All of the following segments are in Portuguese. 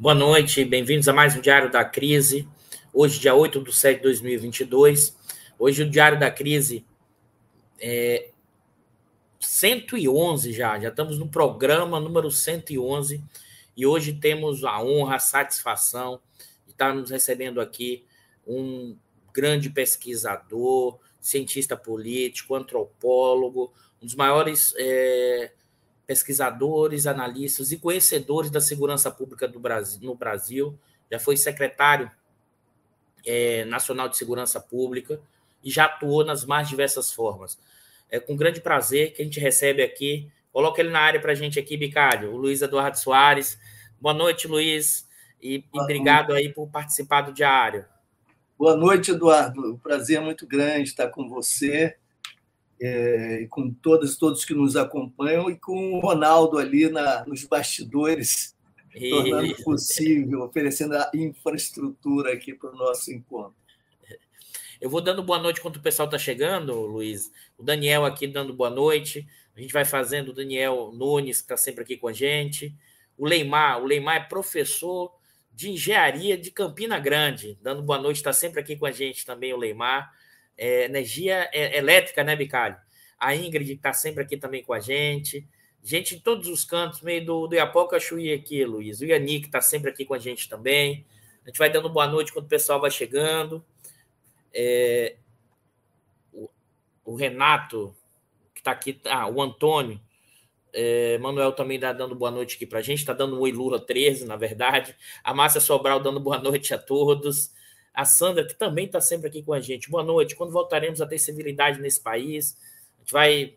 Boa noite, bem-vindos a mais um Diário da Crise. Hoje, dia 8 de setembro de 2022. Hoje, o Diário da Crise é 111 já, já estamos no programa número 111 e hoje temos a honra, a satisfação de estar nos recebendo aqui um grande pesquisador, cientista político, antropólogo, um dos maiores é, pesquisadores, analistas e conhecedores da segurança pública do Brasil, no Brasil. Já foi secretário é, nacional de segurança pública e já atuou nas mais diversas formas. É com grande prazer que a gente recebe aqui. Coloca ele na área para a gente aqui, Bicalho, o Luiz Eduardo Soares. Boa noite, Luiz, e, e obrigado aí por participar do diário. Boa noite, Eduardo. O prazer é muito grande estar com você é, com todas todos que nos acompanham e com o Ronaldo ali na, nos bastidores, e... tornando possível, oferecendo a infraestrutura aqui para o nosso encontro. Eu vou dando boa noite enquanto o pessoal está chegando, Luiz. O Daniel aqui dando boa noite. A gente vai fazendo o Daniel Nunes, que está sempre aqui com a gente. O Leimar, o Leimar é professor de engenharia de Campina Grande, dando boa noite, está sempre aqui com a gente também, o Leimar é, energia é, elétrica, né, Bicalho? A Ingrid está sempre aqui também com a gente. Gente em todos os cantos, meio do, do Iapoca Chuí aqui, Luiz. O Yannick está sempre aqui com a gente também. A gente vai dando boa noite quando o pessoal vai chegando. É, o, o, Renato, que está aqui, ah, o Antônio. É, Manuel também está dando boa noite aqui para a gente, está dando um oi Lula 13, na verdade. A Márcia Sobral dando boa noite a todos a Sandra, que também está sempre aqui com a gente. Boa noite. Quando voltaremos a ter civilidade nesse país? A gente vai.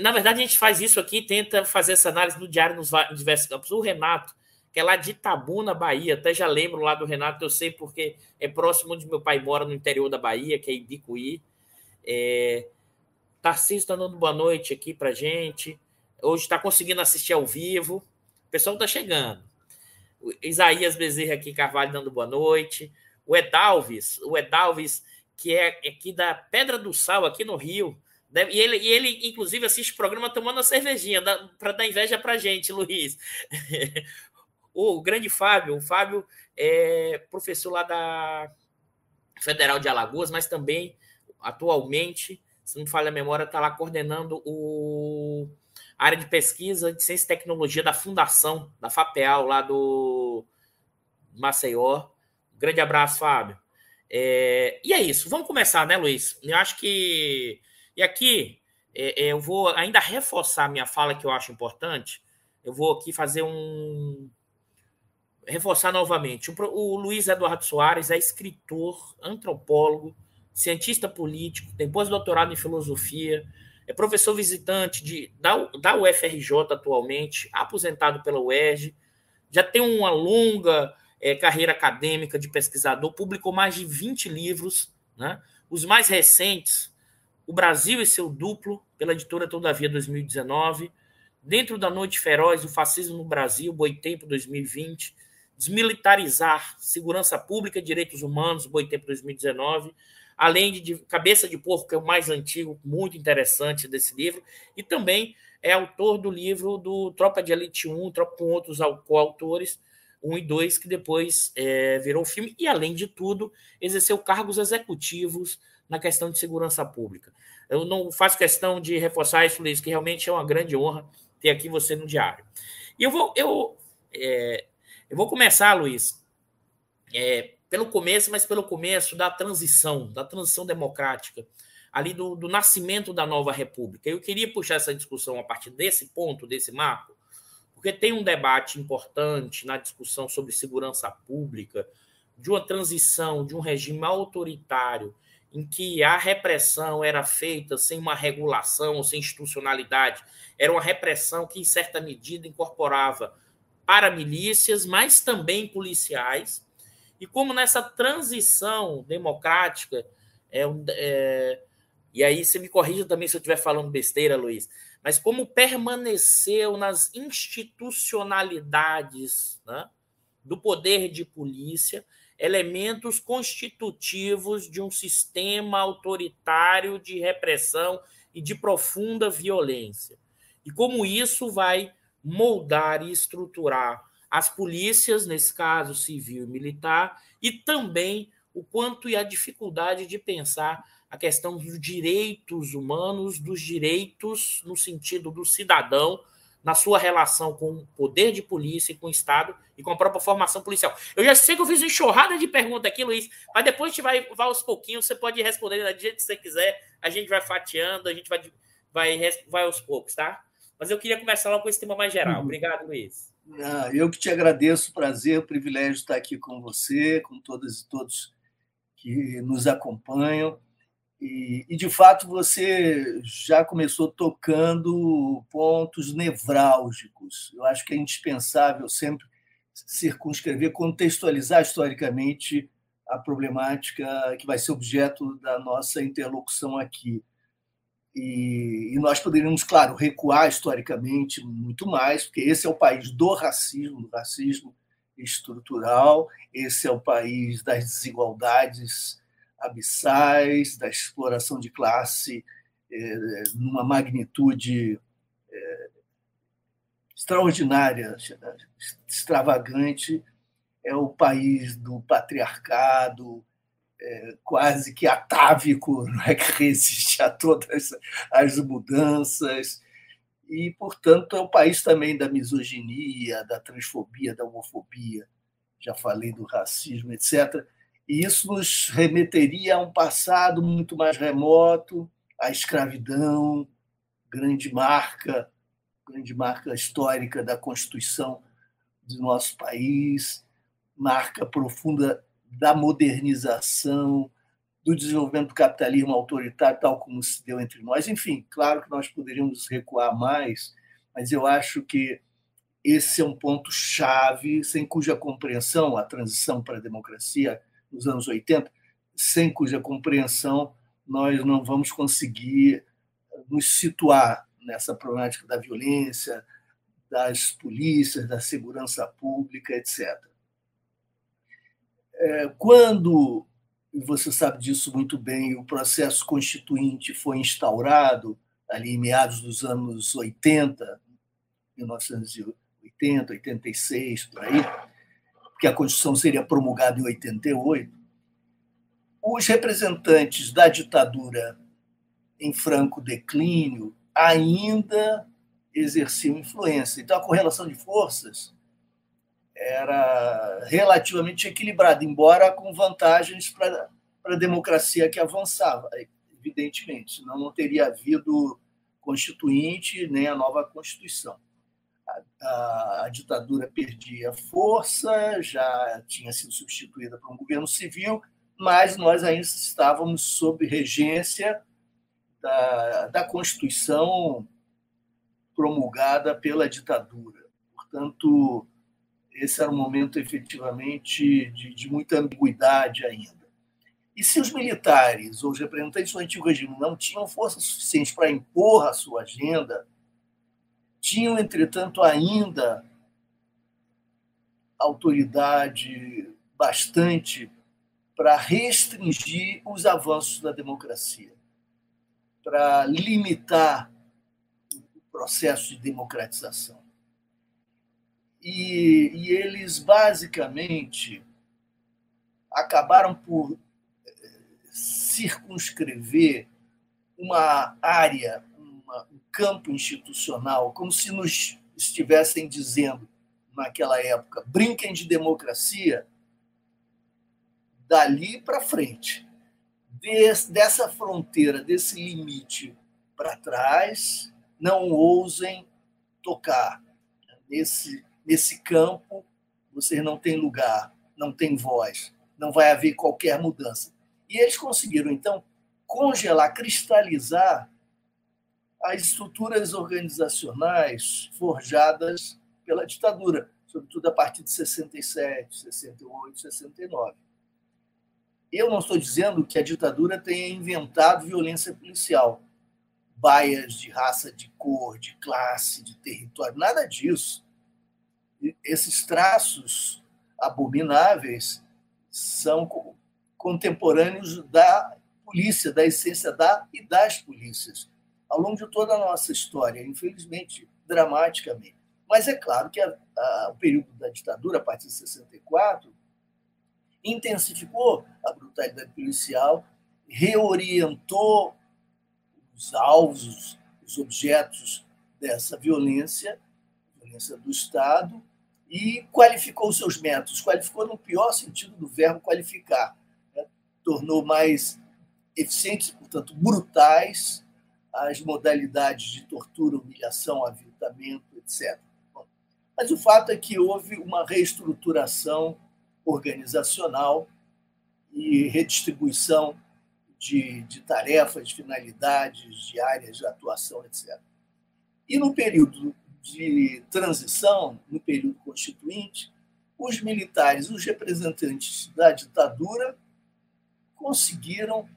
Na verdade, a gente faz isso aqui tenta fazer essa análise no diário nos diversos campos. O Renato, que é lá de Itabuna, Bahia, até já lembro lá do Renato, eu sei porque é próximo onde meu pai mora, no interior da Bahia, que é Ibicuí. É... Tarcísio está dando boa noite aqui para gente. Hoje está conseguindo assistir ao vivo. O pessoal está chegando. Isaías Bezerra aqui, Carvalho, dando boa noite o Edalves, o Edalves, que é aqui da Pedra do Sal, aqui no Rio. E ele, e ele inclusive, assiste o programa tomando uma cervejinha, para dar inveja para gente, Luiz. o grande Fábio, o Fábio é professor lá da Federal de Alagoas, mas também, atualmente, se não me falha a memória, está lá coordenando o a área de pesquisa de ciência e tecnologia da Fundação, da FAPEAL, lá do Maceió. Grande abraço, Fábio. É, e é isso. Vamos começar, né, Luiz? Eu acho que. E aqui é, é, eu vou ainda reforçar minha fala que eu acho importante. Eu vou aqui fazer um. Reforçar novamente. O, Luiz Eduardo Soares é escritor, antropólogo, cientista político, tem pós-doutorado em filosofia, é professor visitante de, da, da UFRJ atualmente, aposentado pela UERJ, já tem uma longa é, carreira acadêmica de pesquisador, publicou mais de 20 livros, né? os mais recentes, O Brasil e seu Duplo, pela editora Todavia 2019, Dentro da Noite Feroz, o Fascismo no Brasil, Boitempo 2020, Desmilitarizar, Segurança Pública e Direitos Humanos, Boitempo 2019, além de Cabeça de Porco, que é o mais antigo, muito interessante desse livro, e também é autor do livro do Tropa de Elite 1, tropa com outros coautores, 1 e 2, que depois é, virou filme, e, além de tudo, exerceu cargos executivos na questão de segurança pública. Eu não faço questão de reforçar isso, Luiz, que realmente é uma grande honra ter aqui você no diário. E eu vou, eu, é, eu vou começar, Luiz, é, pelo começo, mas pelo começo da transição, da transição democrática. ali do, do nascimento da nova república. Eu queria puxar essa discussão a partir desse ponto, desse marco, porque tem um debate importante na discussão sobre segurança pública, de uma transição de um regime autoritário em que a repressão era feita sem uma regulação, sem institucionalidade, era uma repressão que, em certa medida, incorporava paramilícias, mas também policiais. E como nessa transição democrática, é, é, e aí você me corrija também se eu estiver falando besteira, Luiz, mas como permaneceu nas institucionalidades né, do poder de polícia elementos constitutivos de um sistema autoritário de repressão e de profunda violência. E como isso vai moldar e estruturar as polícias, nesse caso civil e militar, e também o quanto e a dificuldade de pensar a questão dos direitos humanos, dos direitos no sentido do cidadão, na sua relação com o poder de polícia e com o Estado e com a própria formação policial. Eu já sei que eu fiz uma enxurrada de perguntas aqui, Luiz, mas depois a gente vai, vai aos pouquinhos, você pode responder do jeito que você quiser, a gente vai fatiando, a gente vai, vai, vai aos poucos, tá? Mas eu queria começar logo com esse tema mais geral. Uhum. Obrigado, Luiz. Ah, eu que te agradeço, prazer, privilégio estar aqui com você, com todas e todos que nos acompanham. E, e, de fato, você já começou tocando pontos nevrálgicos. Eu acho que é indispensável sempre circunscrever, contextualizar historicamente a problemática que vai ser objeto da nossa interlocução aqui. E, e, nós poderíamos, claro, recuar historicamente muito mais, porque esse é o país do racismo, do racismo estrutural, esse é o país das desigualdades abissais, da exploração de classe é, numa magnitude é, extraordinária, extravagante, é o país do patriarcado, é, quase que atávico, não é que resiste a todas as mudanças. E, portanto, é o país também da misoginia, da transfobia, da homofobia. Já falei do racismo, etc. E isso nos remeteria a um passado muito mais remoto, a escravidão, grande marca, grande marca histórica da Constituição do nosso país, marca profunda da modernização, do desenvolvimento do capitalismo autoritário, tal como se deu entre nós. Enfim, claro que nós poderíamos recuar mais, mas eu acho que esse é um ponto chave, sem cuja compreensão a transição para a democracia nos anos 80, sem cuja compreensão nós não vamos conseguir nos situar nessa problemática da violência, das polícias, da segurança pública, etc. É, quando, e você sabe disso muito bem, o processo constituinte foi instaurado ali em meados dos anos 80, 1980, 86, por aí, que a Constituição seria promulgada em 88, os representantes da ditadura em franco declínio ainda exerciam influência. Então, a correlação de forças era relativamente equilibrada, embora com vantagens para a democracia que avançava, evidentemente, senão não teria havido constituinte nem a nova Constituição. A, a, ditadura perdia força, já tinha sido substituída por um governo civil, mas nós ainda estávamos sob regência da, da Constituição promulgada pela ditadura. Portanto, esse era um momento efetivamente de, de muita ambiguidade ainda. E se os militares ou os representantes do antigo regime não tinham força suficiente para impor a sua agenda, tinham, entretanto, ainda autoridade bastante para restringir os avanços da democracia, para limitar o processo de democratização. E, e eles, basicamente, acabaram por eh, circunscrever uma área, campo institucional, como se nos estivessem dizendo, naquela época, brinquem de democracia dali para frente. dessa fronteira, desse limite para trás, não ousem tocar. Nesse, nesse campo, vocês não têm lugar, não têm voz, não vai haver qualquer mudança. E eles conseguiram, então, congelar, cristalizar as estruturas organizacionais forjadas pela ditadura, sobretudo a partir de 67, 68, 69. Eu não estou dizendo que a ditadura tenha inventado violência policial, baias de raça, de cor, de classe, de território, nada disso. Esses traços abomináveis são contemporâneos da polícia, da essência da e das polícias, ao longo de toda a nossa história, infelizmente, dramaticamente. Mas é claro que a, a, o período da ditadura, a partir de 64, intensificou a brutalidade policial, reorientou os alvos, os objetos dessa violência, violência do Estado, e qualificou seus métodos. Qualificou no pior sentido do verbo qualificar. Né? Tornou mais eficientes, portanto, brutais, as modalidades de tortura, humilhação, aviltamento, etc. Mas o fato é que houve uma reestruturação organizacional e redistribuição de, de tarefas, de finalidades, de áreas de atuação, etc. E no período de transição, no período constituinte, os militares, os representantes da ditadura, conseguiram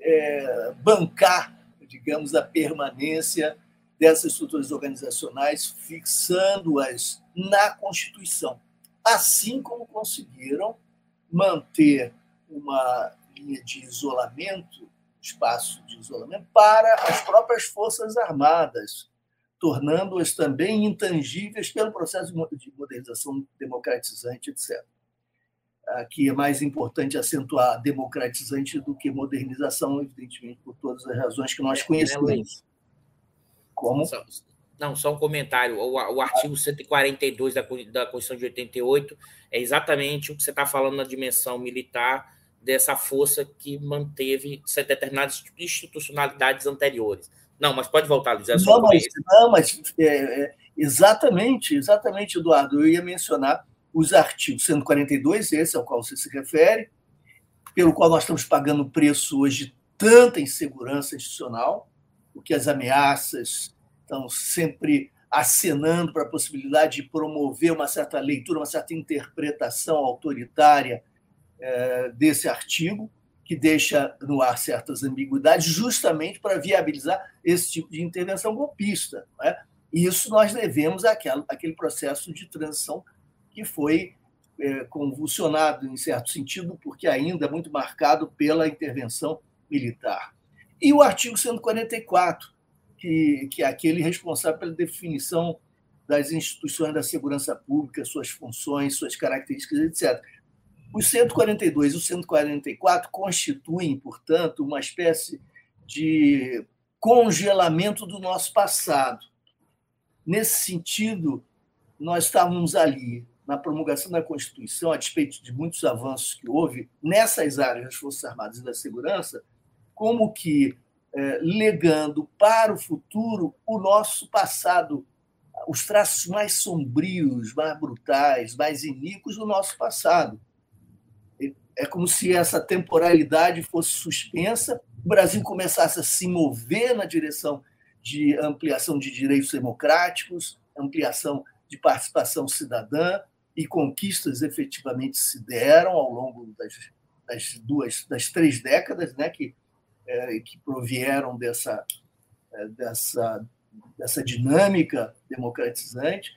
é, bancar, digamos, a permanência dessas estruturas organizacionais, fixando-as na Constituição, assim como conseguiram manter uma linha de isolamento, espaço de isolamento, para as próprias Forças Armadas, tornando-as também intangíveis pelo processo de modernização democratizante, etc. Aqui é mais importante acentuar democratizante do que modernização, evidentemente, por todas as razões que nós é, conhecemos. Como? Não, só um comentário. O, o artigo 142 da, da Constituição de 88 é exatamente o que você está falando na dimensão militar dessa força que manteve determinadas institucionalidades anteriores. Não, mas pode voltar, Luiz. É não, mas, não, mas é, é, exatamente, exatamente, Eduardo. Eu ia mencionar os artigos 142, esse ao qual você se refere, pelo qual nós estamos pagando preço hoje de tanta insegurança institucional, porque as ameaças estão sempre acenando para a possibilidade de promover uma certa leitura, uma certa interpretação autoritária é, desse artigo, que deixa no ar certas ambiguidades, justamente para viabilizar esse tipo de intervenção golpista. É? E isso nós devemos àquele processo de transição que foi é, convulsionado, em certo sentido, porque ainda é muito marcado pela intervenção militar. E o artigo 144, que, que é aquele responsável pela definição das instituições da segurança pública, suas funções, suas características, etc. Os 142 e o 144 constituem, portanto, uma espécie de congelamento do nosso passado. Nesse sentido, nós estávamos ali na promulgação da Constituição, a despeito de muitos avanços que houve nessas áreas das Forças Armadas e da Segurança, como que é, legando para o futuro o nosso passado, os traços mais sombrios, mais brutais, mais iníquos do nosso passado. É como se essa temporalidade fosse suspensa, o Brasil começasse a se mover na direção de ampliação de direitos democráticos, ampliação de participação cidadã, e conquistas efetivamente se deram ao longo das, das duas, das três décadas, né, que é, que provieram dessa, é, dessa, dessa dinâmica democratizante,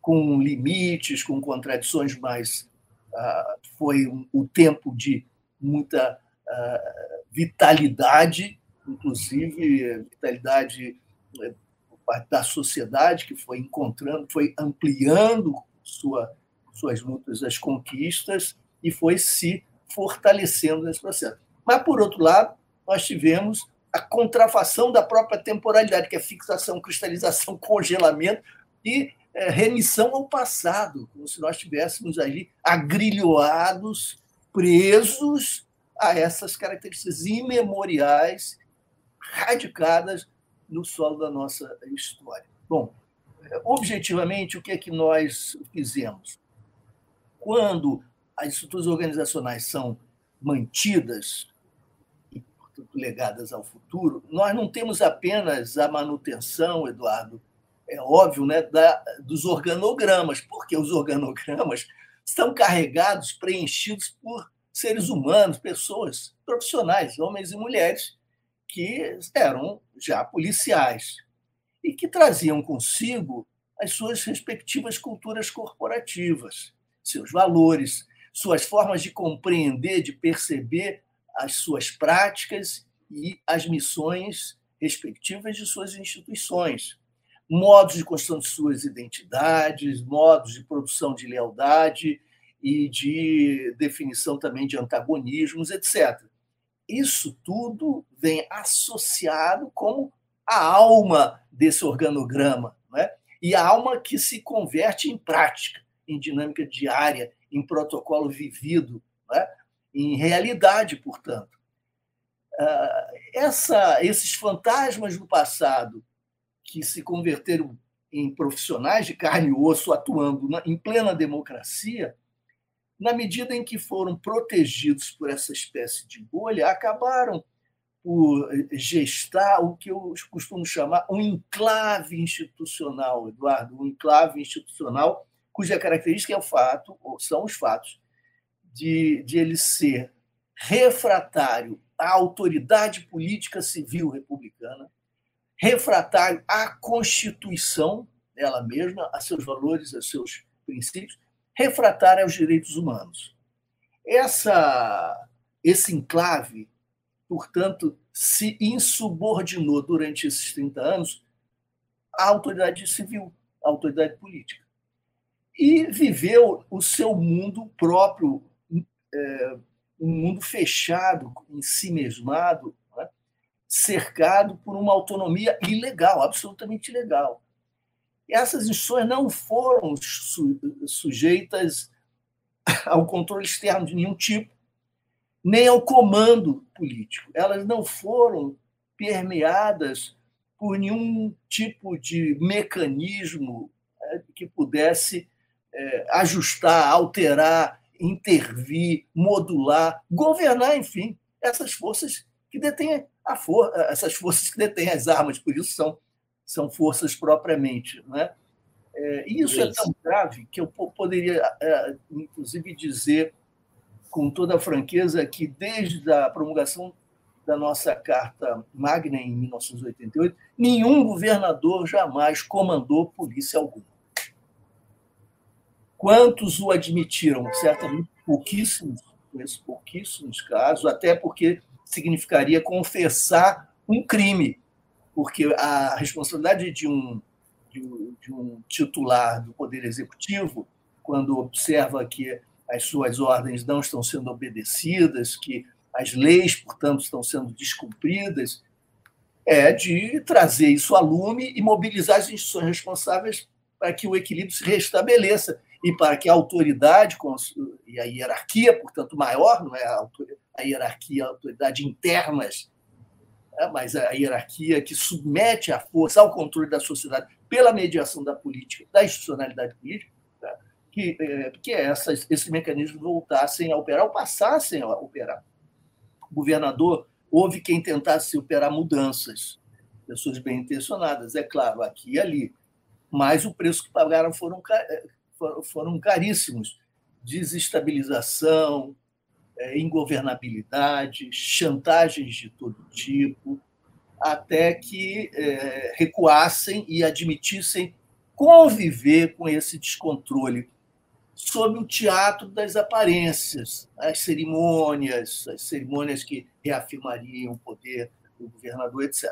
com limites, com contradições, mas ah, foi o tempo de muita ah, vitalidade, inclusive vitalidade é, da sociedade que foi encontrando, foi ampliando sua, suas lutas, as conquistas e foi se fortalecendo nesse processo. Mas, por outro lado, nós tivemos a contrafação da própria temporalidade, que é fixação, cristalização, congelamento e é, remissão ao passado, como se nós estivéssemos ali agrilhoados, presos a essas características imemoriais radicadas no solo da nossa história. Bom, objetivamente, o que é que nós fizemos? Quando as estruturas organizacionais são mantidas e, portanto, legadas ao futuro, nós não temos apenas a manutenção, Eduardo, é óbvio, né, da, dos organogramas, porque os organogramas estão carregados, preenchidos por seres humanos, pessoas profissionais, homens e mulheres, que eram já policiais e que traziam consigo as suas respectivas culturas corporativas, seus valores, suas formas de compreender, de perceber as suas práticas e as missões respectivas de suas instituições, modos de construção de suas identidades, modos de produção de lealdade e de definição também de antagonismos, etc. Isso tudo vem associado como a alma desse organograma, né? e a alma que se converte em prática, em dinâmica diária, em protocolo vivido, né? em realidade, portanto. Ah, essa, esses fantasmas do passado que se converteram em profissionais de carne e osso atuando em plena democracia, na medida em que foram protegidos por essa espécie de bolha, acabaram por gestar o que eu costumo chamar um enclave institucional, Eduardo, um enclave institucional cuja característica é o fato, ou são os fatos, de, de ele ser refratário à autoridade política civil republicana, refratário à Constituição, ela mesma, a seus valores, a seus princípios, refratário aos direitos humanos. Essa, esse enclave, portanto, se insubordinou durante esses 30 anos à autoridade civil, à autoridade política. E viveu o seu mundo próprio, é, um mundo fechado, em si mesmado, né? cercado por uma autonomia ilegal, absolutamente ilegal essas instituições não foram su sujeitas ao controle externo de nenhum tipo, nem ao comando político. Elas não foram permeadas por nenhum tipo de mecanismo né, que pudesse é, ajustar, alterar, intervir, modular, governar, enfim, essas forças que detêm a for essas forças que detêm as armas, por isso são são forças propriamente. Né? É, e isso, isso, é tão grave que eu poderia, é, inclusive, dizer com toda a franqueza que, desde a promulgação da nossa Carta Magna em 1988, nenhum governador jamais comandou polícia alguma. Quantos o admitiram? Certamente pouquíssimos, conheço pouquíssimos casos, até porque significaria confessar um crime porque a responsabilidade de um, de um, de um titular do Poder Executivo, quando observa que as suas ordens não estão sendo obedecidas, que as leis, portanto, estão sendo descumpridas, é de trazer isso a lume e mobilizar as instituições responsáveis para que o equilíbrio se restabeleça e para que a autoridade e a hierarquia, portanto, maior, não é a, hierarquia, a autoridade internas né, mas a hierarquia que submete a força ao controle da sociedade pela mediação da política, da institucionalidade política? Que, é, que essas, esses mecanismos voltassem a operar ou passassem a operar. O governador, houve quem tentasse operar mudanças, pessoas bem intencionadas, é claro, aqui e ali, mas o preço que pagaram foram, é, foram caríssimos desestabilização, é, ingovernabilidade, chantagens de todo tipo, até que recuassem e admitissem conviver com esse descontrole sob o teatro das aparências, as cerimônias, as cerimônias que reafirmariam o poder do governador, etc.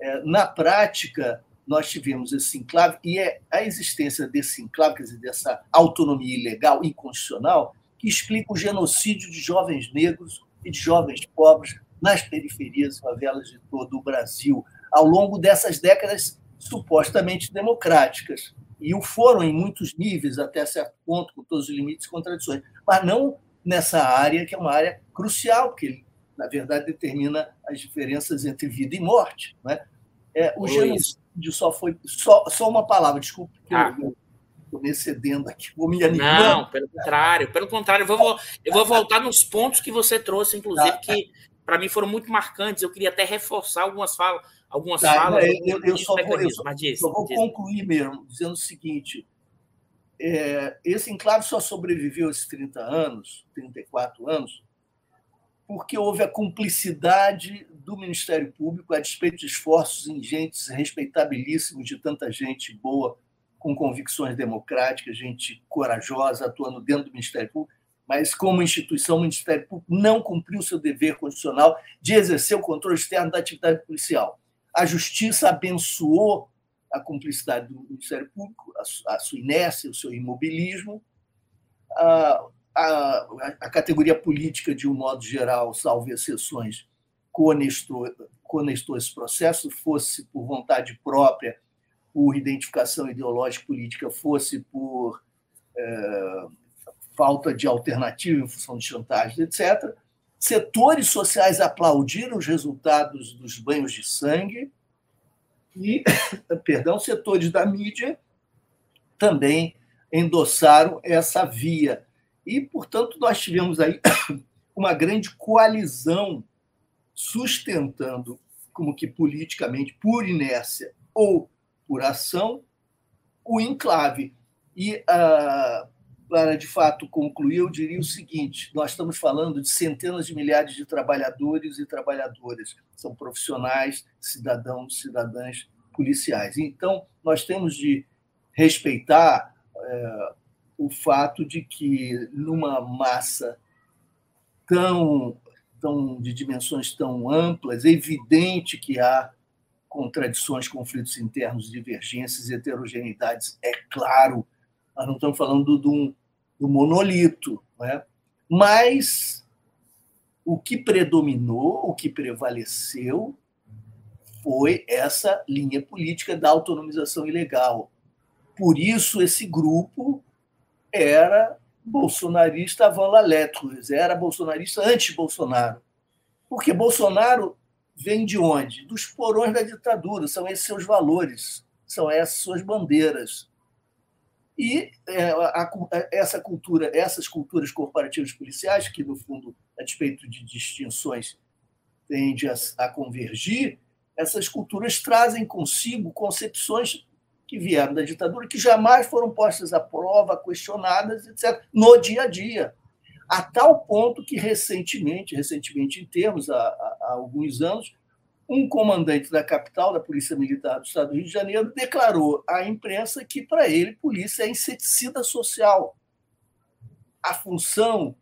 É, na prática, nós tivemos esse enclave, e é a existência desse enclave, quer dizer, dessa autonomia ilegal, inconstitucional, que explica o genocídio de jovens negros e de jovens pobres nas periferias e favelas de todo o Brasil, ao longo dessas décadas supostamente democráticas. E o foram em muitos níveis, até certo ponto, com todos os limites e contradições, mas não nessa área que é uma área crucial, porque ele, na verdade, determina as diferenças entre vida e morte. Né? É, o genocídio só foi. Só, só uma palavra, desculpe, ah. eu estou me excedendo aqui, vou me animando. Não, pelo contrário, pelo contrário, eu vou, eu vou voltar nos pontos que você trouxe, inclusive, tá. que para mim foram muito marcantes. Eu queria até reforçar algumas falas. Algumas tá, falas eu, eu, só vou, eu só, diz, só vou concluir mesmo, dizendo o seguinte: é, esse enclave só sobreviveu esses 30 anos, 34 anos, porque houve a cumplicidade do Ministério Público, a despeito de esforços ingentes, respeitabilíssimos de tanta gente boa, com convicções democráticas, gente corajosa, atuando dentro do Ministério Público, mas como instituição, o Ministério Público não cumpriu seu dever constitucional de exercer o controle externo da atividade policial. A Justiça abençoou a cumplicidade do Ministério Público, a sua inércia, o seu imobilismo, a, a, a categoria política, de um modo geral, salvo exceções, conestou, esse processo, fosse por vontade própria, por identificação ideológica política, fosse por é, falta de alternativa em função de chantagem, etc. Setores sociais aplaudiram os resultados dos banhos de sangue, e, perdão, setores da mídia também endossaram essa via. E, portanto, nós tivemos aí uma grande coalizão sustentando, como que politicamente, por inércia ou por ação, o enclave. E, ah, para de fato concluir, eu diria o seguinte: nós estamos falando de centenas de milhares de trabalhadores e trabalhadoras, são profissionais, cidadãos, cidadãs policiais. Então, nós temos de respeitar é, o fato de que, numa massa tão, tão de dimensões tão amplas, é evidente que há contradições, conflitos internos, divergências, heterogeneidades, é claro nós não estamos falando do, do monolito, né? mas o que predominou, o que prevaleceu, foi essa linha política da autonomização ilegal. Por isso, esse grupo era bolsonarista avant la lettre, era bolsonarista anti-Bolsonaro. Porque Bolsonaro vem de onde? Dos porões da ditadura, são esses seus valores, são essas suas bandeiras. E é, a, a, essa cultura, essas culturas corporativas policiais, que, no fundo, a despeito de distinções, tende a, a convergir, essas culturas trazem consigo concepções que vieram da ditadura, que jamais foram postas à prova, questionadas, etc., no dia a dia. A tal ponto que, recentemente, recentemente em termos, há, há alguns anos, um comandante da capital, da Polícia Militar do Estado do Rio de Janeiro, declarou à imprensa que, para ele, polícia é inseticida social. A função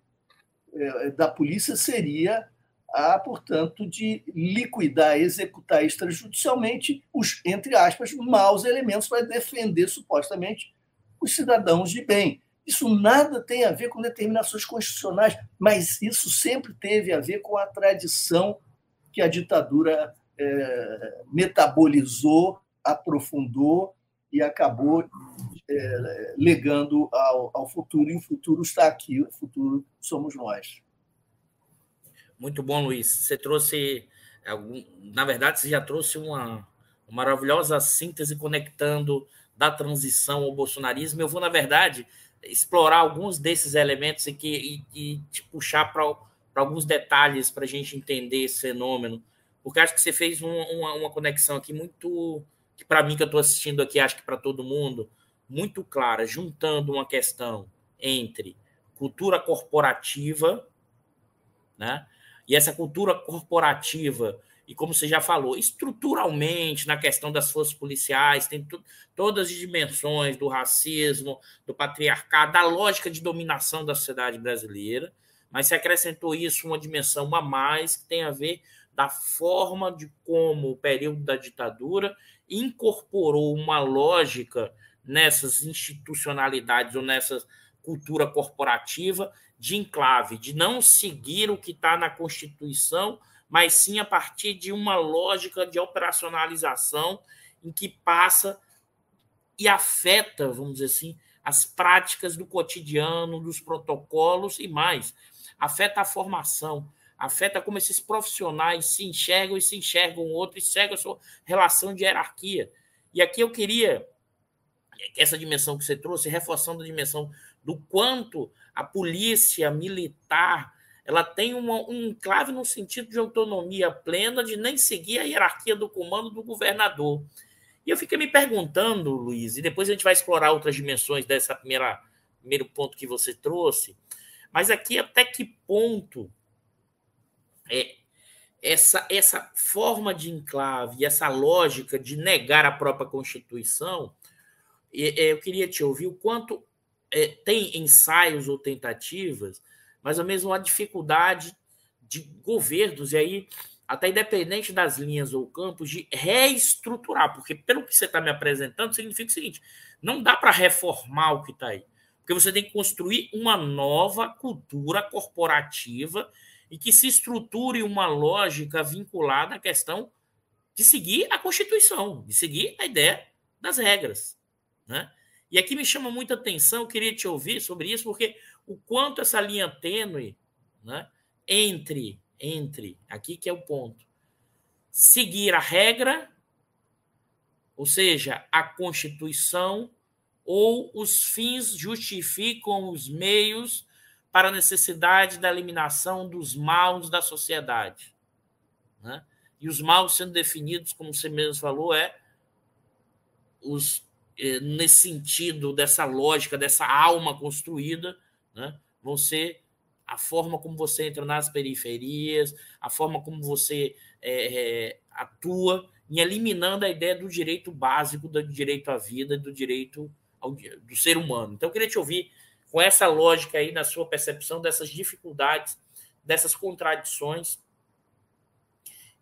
eh, da polícia seria a, portanto, de liquidar, executar extrajudicialmente os, entre aspas, maus elementos para defender, supostamente, os cidadãos de bem. Isso nada tem a ver com determinações constitucionais, mas isso sempre teve a ver com a tradição que a ditadura é, metabolizou, aprofundou e acabou é, legando ao, ao futuro, e o futuro está aqui, o futuro somos nós. Muito bom, Luiz. Você trouxe, na verdade, você já trouxe uma, uma maravilhosa síntese conectando da transição ao bolsonarismo. Eu vou, na verdade, explorar alguns desses elementos que, e, e te puxar para para alguns detalhes para a gente entender esse fenômeno, porque acho que você fez um, uma, uma conexão aqui muito, que para mim que eu estou assistindo aqui, acho que para todo mundo, muito clara, juntando uma questão entre cultura corporativa, né? E essa cultura corporativa, e como você já falou, estruturalmente na questão das forças policiais, tem tu, todas as dimensões do racismo, do patriarcado, da lógica de dominação da sociedade brasileira, mas se acrescentou isso uma dimensão a mais que tem a ver da forma de como o período da ditadura incorporou uma lógica nessas institucionalidades ou nessa cultura corporativa de enclave, de não seguir o que está na Constituição, mas sim a partir de uma lógica de operacionalização em que passa e afeta, vamos dizer assim, as práticas do cotidiano, dos protocolos e mais afeta a formação, afeta como esses profissionais se enxergam e se enxergam o outro e seguem a sua relação de hierarquia. E aqui eu queria essa dimensão que você trouxe, reforçando a dimensão do quanto a polícia militar ela tem uma, um enclave no sentido de autonomia plena de nem seguir a hierarquia do comando do governador. E eu fiquei me perguntando, Luiz, e depois a gente vai explorar outras dimensões dessa primeira primeiro ponto que você trouxe, mas aqui até que ponto é essa, essa forma de enclave, essa lógica de negar a própria Constituição, é, eu queria te ouvir o quanto é, tem ensaios ou tentativas, mas ao mesmo a dificuldade de governos, e aí, até independente das linhas ou campos, de reestruturar, porque pelo que você está me apresentando, significa o seguinte: não dá para reformar o que está aí. Porque você tem que construir uma nova cultura corporativa e que se estruture uma lógica vinculada à questão de seguir a Constituição, de seguir a ideia das regras. Né? E aqui me chama muita atenção, queria te ouvir sobre isso, porque o quanto essa linha tênue né, entre, entre, aqui que é o ponto, seguir a regra, ou seja, a Constituição, ou os fins justificam os meios para a necessidade da eliminação dos maus da sociedade. Né? E os maus sendo definidos, como você mesmo falou, é os eh, nesse sentido dessa lógica, dessa alma construída, né? vão ser a forma como você entra nas periferias, a forma como você é, é, atua em eliminando a ideia do direito básico, do direito à vida, do direito do ser humano. Então, eu queria te ouvir com essa lógica aí, na sua percepção dessas dificuldades, dessas contradições,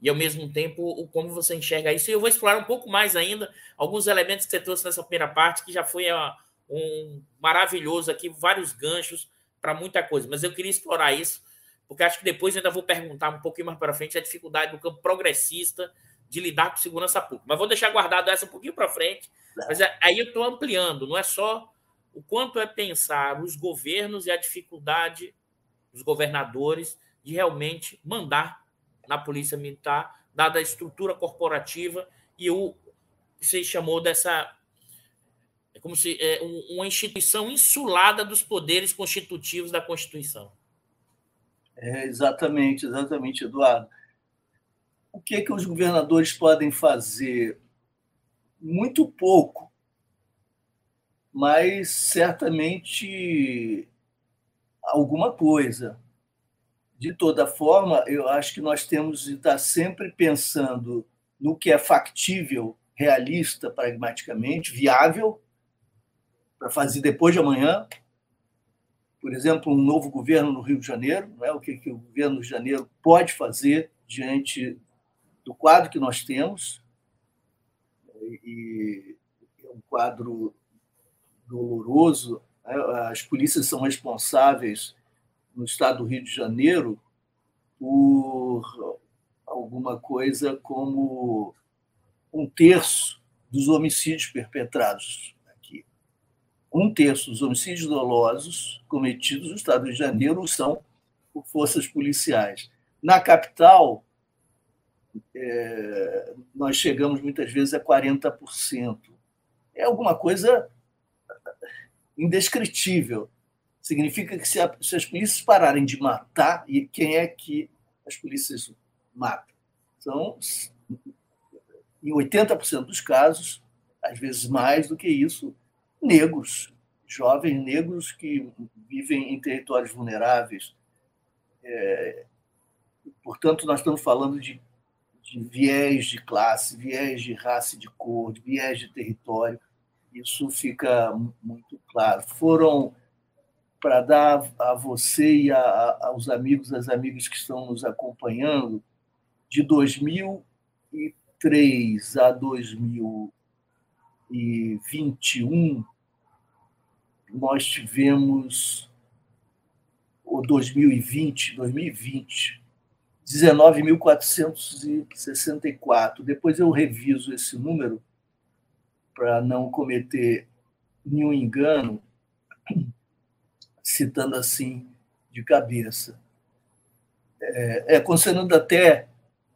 e ao mesmo tempo o como você enxerga isso. E eu vou explorar um pouco mais ainda alguns elementos que você trouxe nessa primeira parte, que já foi um maravilhoso aqui, vários ganchos para muita coisa. Mas eu queria explorar isso, porque acho que depois ainda vou perguntar um pouquinho mais para frente a dificuldade do campo progressista de lidar com segurança pública. Mas vou deixar guardado essa um pouquinho para frente. Mas é, aí eu estou ampliando, não é só o quanto é pensar os governos e a dificuldade dos governadores de realmente mandar na polícia militar, dada a estrutura corporativa e o que você chamou dessa é como se é uma instituição insulada dos poderes constitutivos da Constituição. É, exatamente, exatamente, Eduardo o que, é que os governadores podem fazer? Muito pouco, mas certamente alguma coisa. De toda forma, eu acho que nós temos de estar sempre pensando no que é factível, realista, pragmaticamente, viável, para fazer depois de amanhã. Por exemplo, um novo governo no Rio de Janeiro, não é? o que, que o governo de Janeiro pode fazer diante do quadro que nós temos, e é um quadro doloroso. Né? As polícias são responsáveis no estado do Rio de Janeiro por alguma coisa como um terço dos homicídios perpetrados aqui. Um terço dos homicídios dolosos cometidos no estado de Janeiro são por forças policiais. Na capital, é, nós chegamos muitas vezes a 40%. É alguma coisa indescritível. Significa que se, a, se as polícias pararem de matar, e quem é que as polícias matam? São, em 80% dos casos, às vezes mais do que isso, negros, jovens negros que vivem em territórios vulneráveis. É, portanto, nós estamos falando de de viés de classe, viés de raça e de cor, viés de território. Isso fica muito claro. Foram para dar a você e a, aos amigos, às amigas que estão nos acompanhando, de 2003 a 2021, nós tivemos, ou 2020, 2020, 19.464. Depois eu reviso esse número para não cometer nenhum engano, citando assim de cabeça. é, é, considerando até,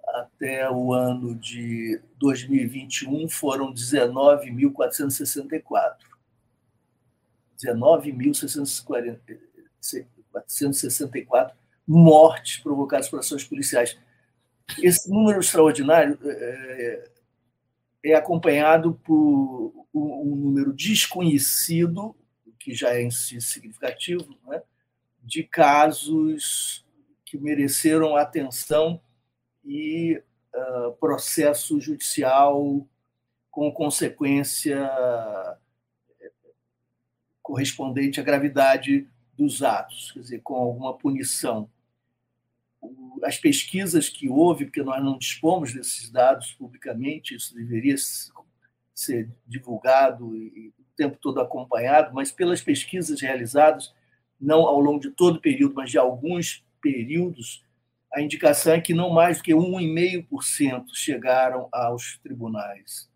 até o ano de 2021, foram 19.464. 19.464 mortes provocadas por ações policiais. Esse número extraordinário é, é acompanhado por um número desconhecido, que já é em si significativo, né, de casos que mereceram atenção e uh, processo judicial com consequência eh, correspondente à gravidade dos atos, quer dizer, com alguma punição. As pesquisas que houve, porque nós não dispomos desses dados publicamente, isso deveria ser divulgado e o tempo todo acompanhado, mas pelas pesquisas realizadas, não ao longo de todo o período, mas de alguns períodos, a indicação é que não mais do que 1,5% chegaram aos tribunais.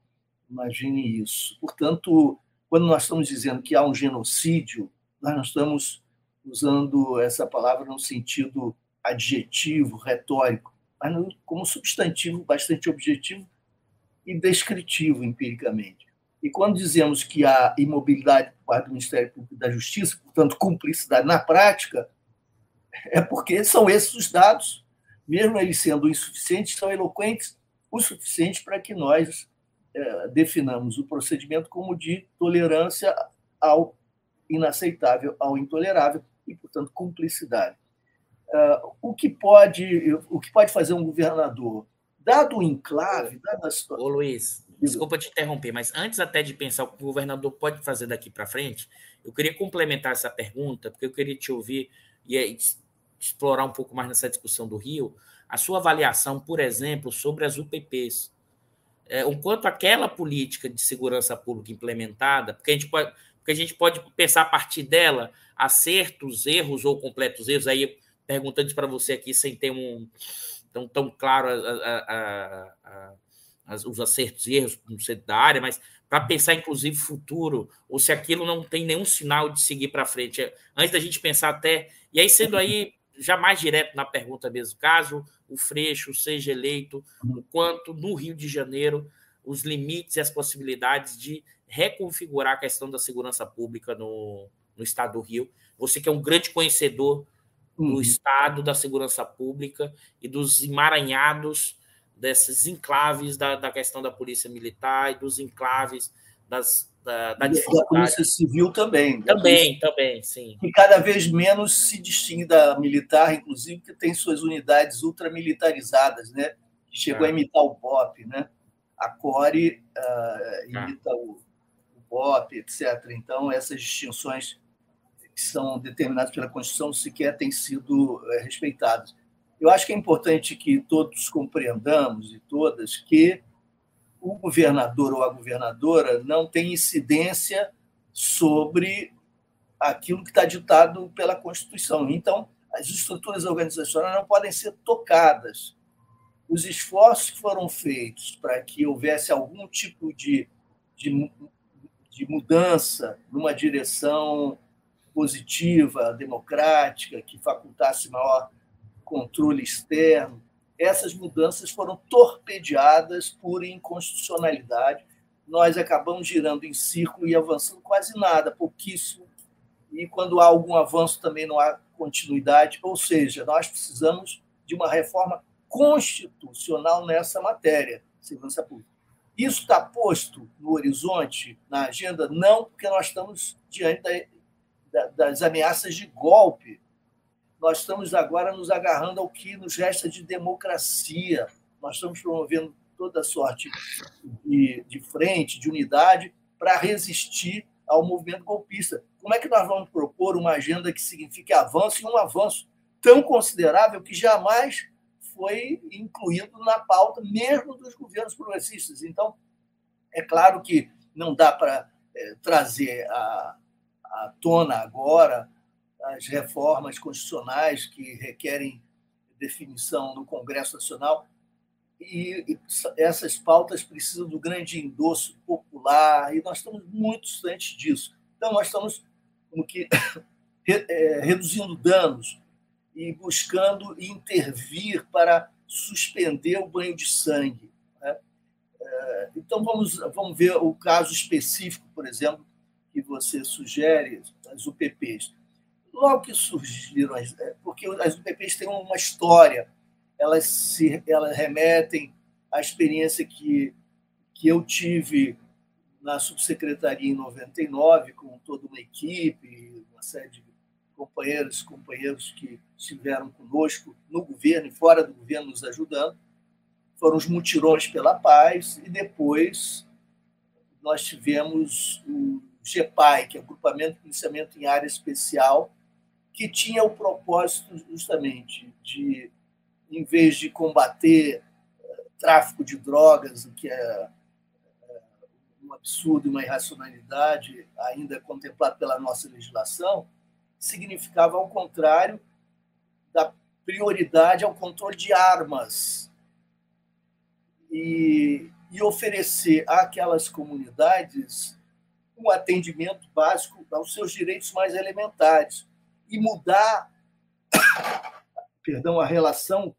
Imagine isso. Portanto, quando nós estamos dizendo que há um genocídio, nós não estamos usando essa palavra no sentido adjetivo, retórico, mas como substantivo bastante objetivo e descritivo empiricamente. E quando dizemos que há imobilidade por parte do Ministério Público da Justiça, portanto, cumplicidade na prática, é porque são esses os dados, mesmo eles sendo insuficientes, são eloquentes o suficiente para que nós é, definamos o procedimento como de tolerância ao inaceitável, ao intolerável e, portanto, cumplicidade. Uh, o, que pode, o que pode fazer um governador, dado o enclave, dada a situação. Ô, Luiz, desculpa te interromper, mas antes até de pensar o que o governador pode fazer daqui para frente, eu queria complementar essa pergunta, porque eu queria te ouvir e explorar um pouco mais nessa discussão do Rio, a sua avaliação, por exemplo, sobre as UPPs. É, o quanto aquela política de segurança pública implementada, porque a gente pode, porque a gente pode pensar a partir dela acertos, erros ou completos erros, aí perguntando para você aqui sem ter um tão, tão claro a, a, a, os acertos e erros no centro da área, mas para pensar, inclusive, futuro, ou se aquilo não tem nenhum sinal de seguir para frente. Antes da gente pensar até. E aí, sendo aí já mais direto na pergunta mesmo, caso o Freixo seja eleito, o quanto no Rio de Janeiro os limites e as possibilidades de reconfigurar a questão da segurança pública no, no estado do Rio. Você que é um grande conhecedor do uhum. estado da segurança pública e dos emaranhados desses enclaves da, da questão da polícia militar e dos enclaves das, da, da, da Polícia Civil também. Também, polícia, também, sim. Que cada vez menos se distingue da militar, inclusive, que tem suas unidades ultramilitarizadas, né? Chegou a imitar o BOP, né? A CORE uh, imita o, o BOP, etc. Então, essas distinções que são determinadas pela Constituição sequer têm sido uh, respeitadas. Eu acho que é importante que todos compreendamos e todas que o governador ou a governadora não tem incidência sobre aquilo que está ditado pela Constituição. Então, as estruturas organizacionais não podem ser tocadas. Os esforços que foram feitos para que houvesse algum tipo de, de, de mudança numa direção positiva, democrática, que facultasse maior controle externo, essas mudanças foram torpedeadas por inconstitucionalidade. Nós acabamos girando em círculo e avançando quase nada, pouquíssimo. E quando há algum avanço, também não há continuidade. Ou seja, nós precisamos de uma reforma constitucional nessa matéria, segurança pública. Isso está posto no horizonte, na agenda? Não, porque nós estamos diante da, das ameaças de golpe nós estamos agora nos agarrando ao que nos resta de democracia. Nós estamos promovendo toda sorte de, de frente, de unidade, para resistir ao movimento golpista. Como é que nós vamos propor uma agenda que signifique avanço e um avanço tão considerável que jamais foi incluído na pauta, mesmo dos governos progressistas? Então, é claro que não dá para é, trazer à, à tona agora as reformas constitucionais que requerem definição no Congresso Nacional. E essas pautas precisam do grande endosso popular, e nós estamos muito distantes disso. Então, nós estamos como que, é, reduzindo danos e buscando intervir para suspender o banho de sangue. Né? É, então, vamos, vamos ver o caso específico, por exemplo, que você sugere, as UPPs. Logo que surgiram, as, é, porque as UPPs têm uma história, elas, se, elas remetem à experiência que, que eu tive na subsecretaria em 99, com toda uma equipe, uma série de companheiros e companheiros que estiveram conosco no governo e fora do governo nos ajudando. Foram os mutirões pela paz e depois nós tivemos o GEPAI, que é o Grupamento de Policiamento em Área Especial, que tinha o propósito justamente de, em vez de combater eh, tráfico de drogas, o que é um absurdo e uma irracionalidade ainda contemplado pela nossa legislação, significava, ao contrário, da prioridade ao controle de armas e, e oferecer àquelas comunidades um atendimento básico aos seus direitos mais elementares e mudar perdão, a relação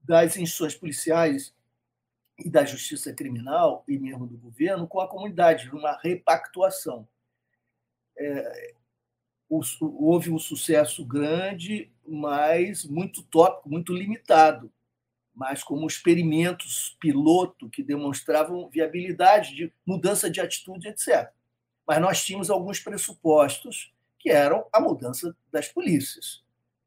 das instituições policiais e da justiça criminal e mesmo do governo com a comunidade, uma repactuação. É, houve um sucesso grande, mas muito tópico, muito limitado, mas como experimentos piloto que demonstravam viabilidade de mudança de atitude, etc. Mas nós tínhamos alguns pressupostos que eram a mudança das polícias,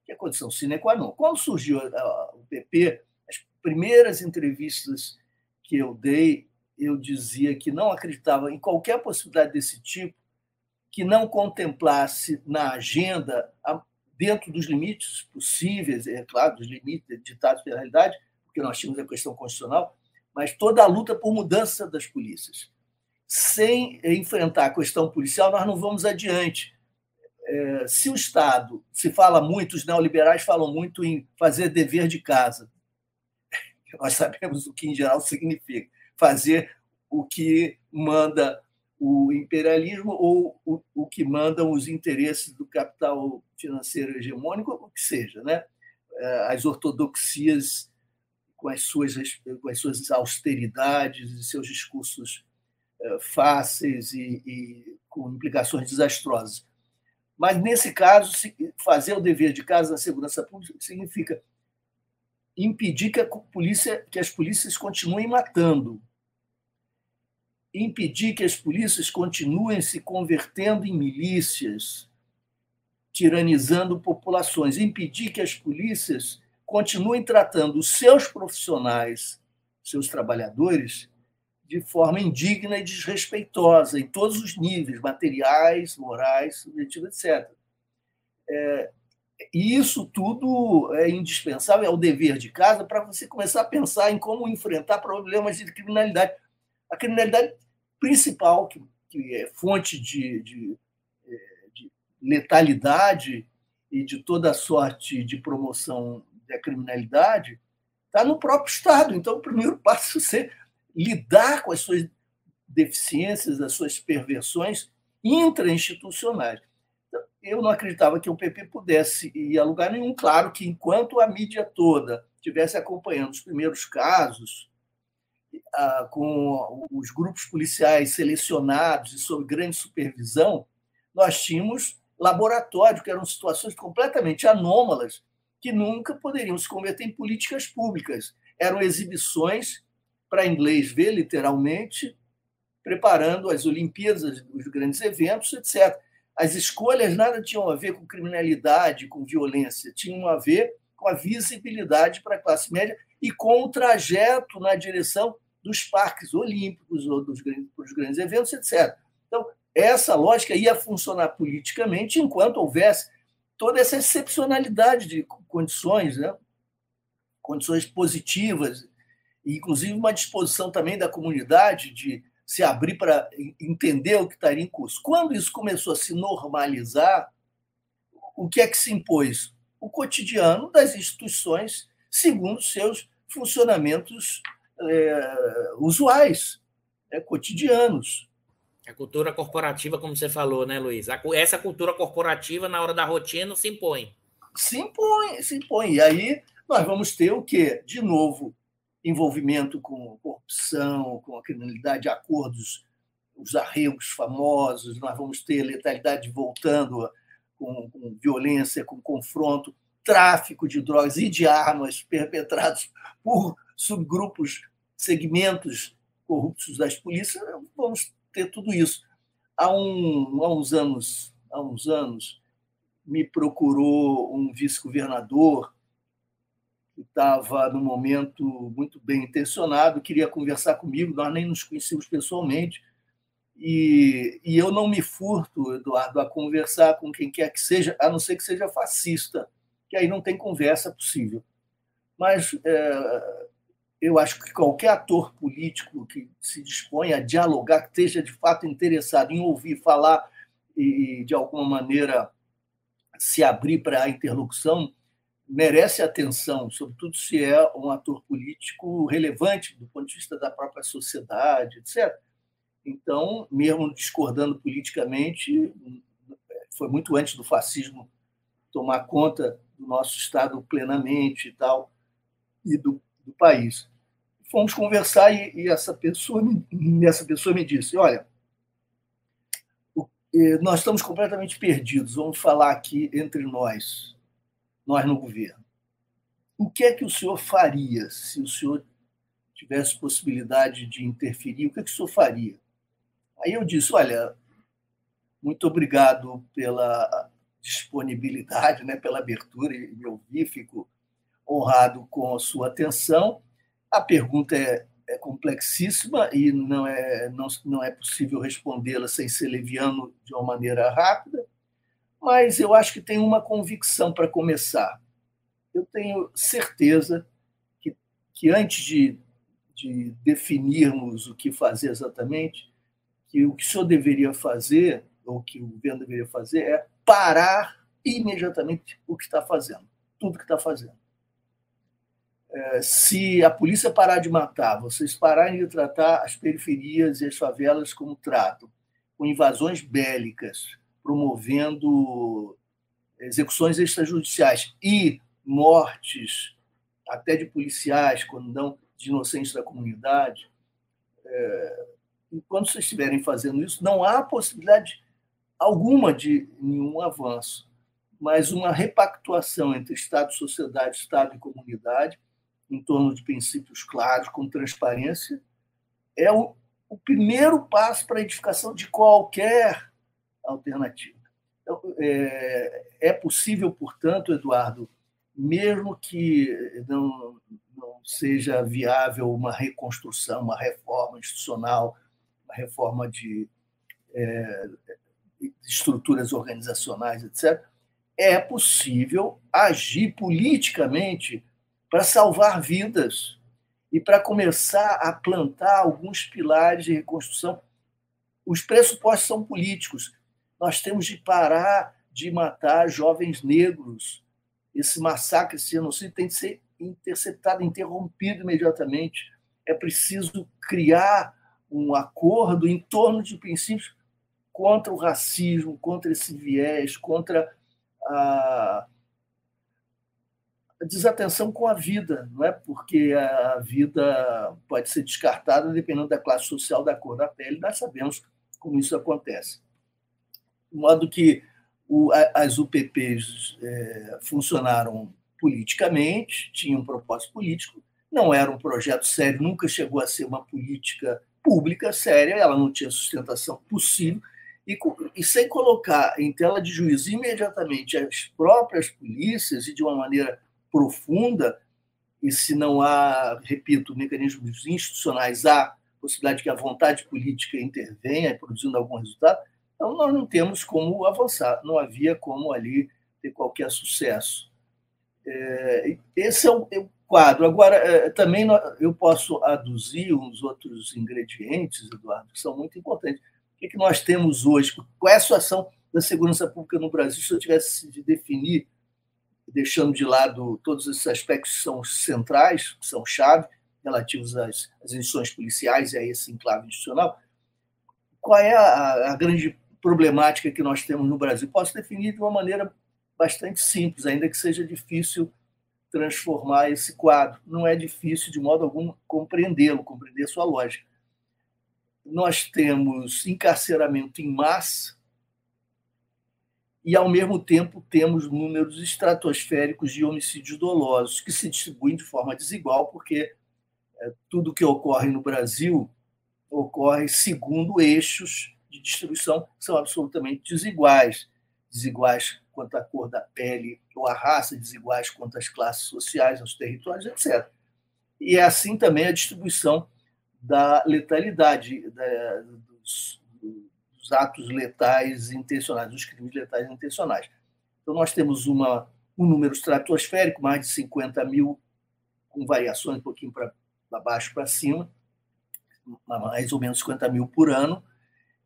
que é a condição sine qua non. Quando surgiu o PP, as primeiras entrevistas que eu dei, eu dizia que não acreditava em qualquer possibilidade desse tipo que não contemplasse na agenda, dentro dos limites possíveis, é claro, dos limites ditados pela realidade, porque nós tínhamos a questão constitucional, mas toda a luta por mudança das polícias. Sem enfrentar a questão policial, nós não vamos adiante. É, se o Estado se fala muito, os neoliberais falam muito em fazer dever de casa, nós sabemos o que, em geral, significa fazer o que manda o imperialismo ou o, o que mandam os interesses do capital financeiro hegemônico, o que seja, né? É, as ortodoxias com as suas, com as suas austeridades e seus discursos fáceis e, e com implicações desastrosas. Mas, nesse caso, fazer o dever de casa na segurança pública significa impedir que, a polícia, que as polícias continuem matando, impedir que as polícias continuem se convertendo em milícias, tiranizando populações, impedir que as polícias continuem tratando os seus profissionais, seus trabalhadores, de forma indigna e desrespeitosa, em todos os níveis, materiais, morais, subjetivos, etc. É, e isso tudo é indispensável, é o dever de casa para você começar a pensar em como enfrentar problemas de criminalidade. A criminalidade principal, que, que é fonte de, de, é, de, letalidade e de toda sorte de promoção da criminalidade, está no próprio Estado. Então, o primeiro passo é lidar com as suas deficiências, as suas perversões intrainstitucionais eu não acreditava que o PP pudesse ir a lugar nenhum. Claro que enquanto a mídia toda estivesse acompanhando os primeiros casos, com os grupos policiais selecionados e sob grande supervisão, nós tínhamos laboratório, que eram situações completamente anômalas, que nunca poderiam se converter em políticas públicas. Eram exibições para inglês ver, literalmente, preparando as Olimpíadas, os grandes eventos, etc. As escolhas nada tinham a ver com criminalidade, com violência, tinham a ver com a visibilidade para a classe média e com o trajeto na direção dos parques olímpicos ou dos grandes, grandes eventos, etc. Então, essa lógica ia funcionar politicamente enquanto houvesse toda essa excepcionalidade de condições, né? condições positivas, inclusive uma disposição também da comunidade de se abrir para entender o que estaria em curso. Quando isso começou a se normalizar, o que é que se impôs? O cotidiano das instituições segundo seus funcionamentos é, usuais, é, cotidianos. A cultura corporativa, como você falou, né, Luiz? Essa cultura corporativa, na hora da rotina, se impõe. se impõe, se impõe. E aí nós vamos ter o quê? De novo, envolvimento com corrupção, com a criminalidade, acordos, os arregos famosos, nós vamos ter letalidade voltando com, com violência, com confronto, tráfico de drogas e de armas perpetrados por subgrupos, segmentos corruptos das polícias, vamos ter tudo isso. Há, um, há uns anos, há uns anos, me procurou um vice-governador estava no momento muito bem intencionado, queria conversar comigo, nós nem nos conhecíamos pessoalmente, e, e eu não me furto, Eduardo, a conversar com quem quer que seja, a não ser que seja fascista, que aí não tem conversa possível. Mas é, eu acho que qualquer ator político que se dispõe a dialogar, que esteja de fato interessado em ouvir falar e, de alguma maneira, se abrir para a interlocução, merece atenção, sobretudo se é um ator político relevante do ponto de vista da própria sociedade, etc. Então, mesmo discordando politicamente, foi muito antes do fascismo tomar conta do nosso Estado plenamente e tal, e do, do país. Fomos conversar e, e, essa, pessoa me, essa pessoa me disse: Olha, nós estamos completamente perdidos, vamos falar aqui entre nós, nós no governo. O que é que o senhor faria se o senhor tivesse possibilidade de interferir? O que, é que o senhor faria? Aí eu disse: Olha, muito obrigado pela disponibilidade, né, pela abertura e me fico honrado com a sua atenção. A pergunta é é complexíssima e não é, não, não é possível respondê-la sem ser leviano de uma maneira rápida, mas eu acho que tem uma convicção para começar. Eu tenho certeza que, que antes de, de definirmos o que fazer exatamente, que o que o senhor deveria fazer, ou que o governo deveria fazer, é parar imediatamente o que está fazendo, tudo que está fazendo é, se a polícia parar de matar, vocês pararem de tratar as periferias e as favelas como tratam, com invasões bélicas, promovendo execuções extrajudiciais e mortes até de policiais, quando não de inocentes da comunidade, é, enquanto vocês estiverem fazendo isso, não há possibilidade alguma de nenhum avanço, mas uma repactuação entre Estado, sociedade, Estado e comunidade em torno de princípios claros, com transparência, é o, o primeiro passo para a edificação de qualquer alternativa. Então, é, é possível, portanto, Eduardo, mesmo que não, não seja viável uma reconstrução, uma reforma institucional, uma reforma de, é, de estruturas organizacionais, etc., é possível agir politicamente para salvar vidas e para começar a plantar alguns pilares de reconstrução. Os pressupostos são políticos. Nós temos de parar de matar jovens negros. Esse massacre, esse genocídio tem de ser interceptado, interrompido imediatamente. É preciso criar um acordo em torno de princípios contra o racismo, contra esse viés, contra a, desatenção com a vida, não é? Porque a vida pode ser descartada dependendo da classe social, da cor da pele. Nós sabemos como isso acontece. De modo que o, as UPPs é, funcionaram politicamente, tinham um propósito político, não era um projeto sério, nunca chegou a ser uma política pública séria, ela não tinha sustentação possível, e, e, sem colocar em tela de juízo imediatamente as próprias polícias e de uma maneira profunda, e se não há, repito, mecanismos institucionais, há possibilidade que a vontade política intervenha produzindo algum resultado, então nós não temos como avançar, não havia como ali ter qualquer sucesso. É, esse é o, é o quadro. Agora, é, também eu posso aduzir uns outros ingredientes, Eduardo, que são muito importantes. O que, que nós temos hoje? Qual é a situação da segurança pública no Brasil? Se eu tivesse de definir deixando de lado todos esses aspectos que são centrais, que são chave, relativos às, às instituições policiais e a esse enclave institucional, qual é a, a, grande problemática que nós temos no Brasil? Posso definir de uma maneira bastante simples, ainda que seja difícil transformar esse quadro. Não é difícil, de modo algum, compreendê-lo, compreender sua lógica. Nós temos encarceramento em massa e, ao mesmo tempo, temos números estratosféricos de homicídios dolosos, que se distribuem de forma desigual, porque é, tudo que ocorre no Brasil ocorre segundo eixos de distribuição são absolutamente desiguais desiguais quanto à cor da pele ou à raça, desiguais quanto às classes sociais, aos territórios, etc. E é assim também a distribuição da letalidade, da, dos, dos, atos letais intencionais, dos crimes letais intencionais. Então, nós temos uma, um número estratosférico, mais de 50 mil, com variações um pouquinho para baixo para cima, mais ou menos 50 mil por ano,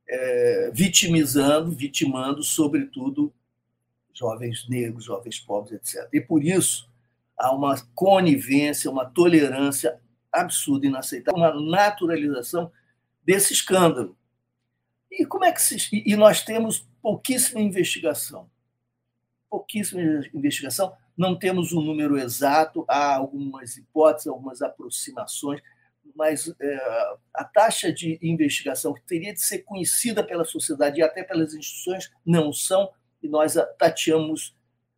é, vitimizando, vitimando, sobretudo, jovens negros, jovens pobres, etc. E por isso há uma conivência, uma tolerância absurda, inaceitável, uma naturalização desse escândalo. E como é que se... e nós temos pouquíssima investigação, pouquíssima investigação. Não temos um número exato, há algumas hipóteses, algumas aproximações mas é, a taxa de investigação que teria de ser conhecida pela sociedade e até pelas instituições não são, e nós tateamos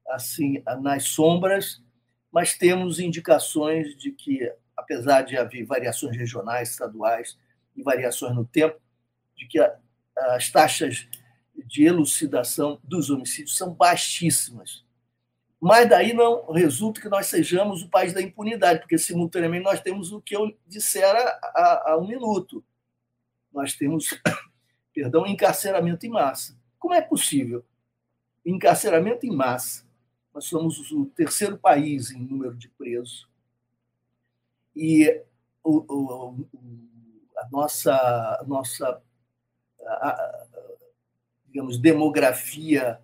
assim nas sombras, mas temos indicações de que, apesar de haver variações regionais, estaduais e variações no tempo, de que as taxas de elucidação dos homicídios são baixíssimas. Mas daí não resulta que nós sejamos o país da impunidade, porque simultaneamente nós temos o que eu dissera há, há um minuto. Nós temos, perdão, encarceramento em massa. Como é possível? Encarceramento em massa. Nós somos o terceiro país em número de presos. E o, o, a nossa, a nossa a, digamos, demografia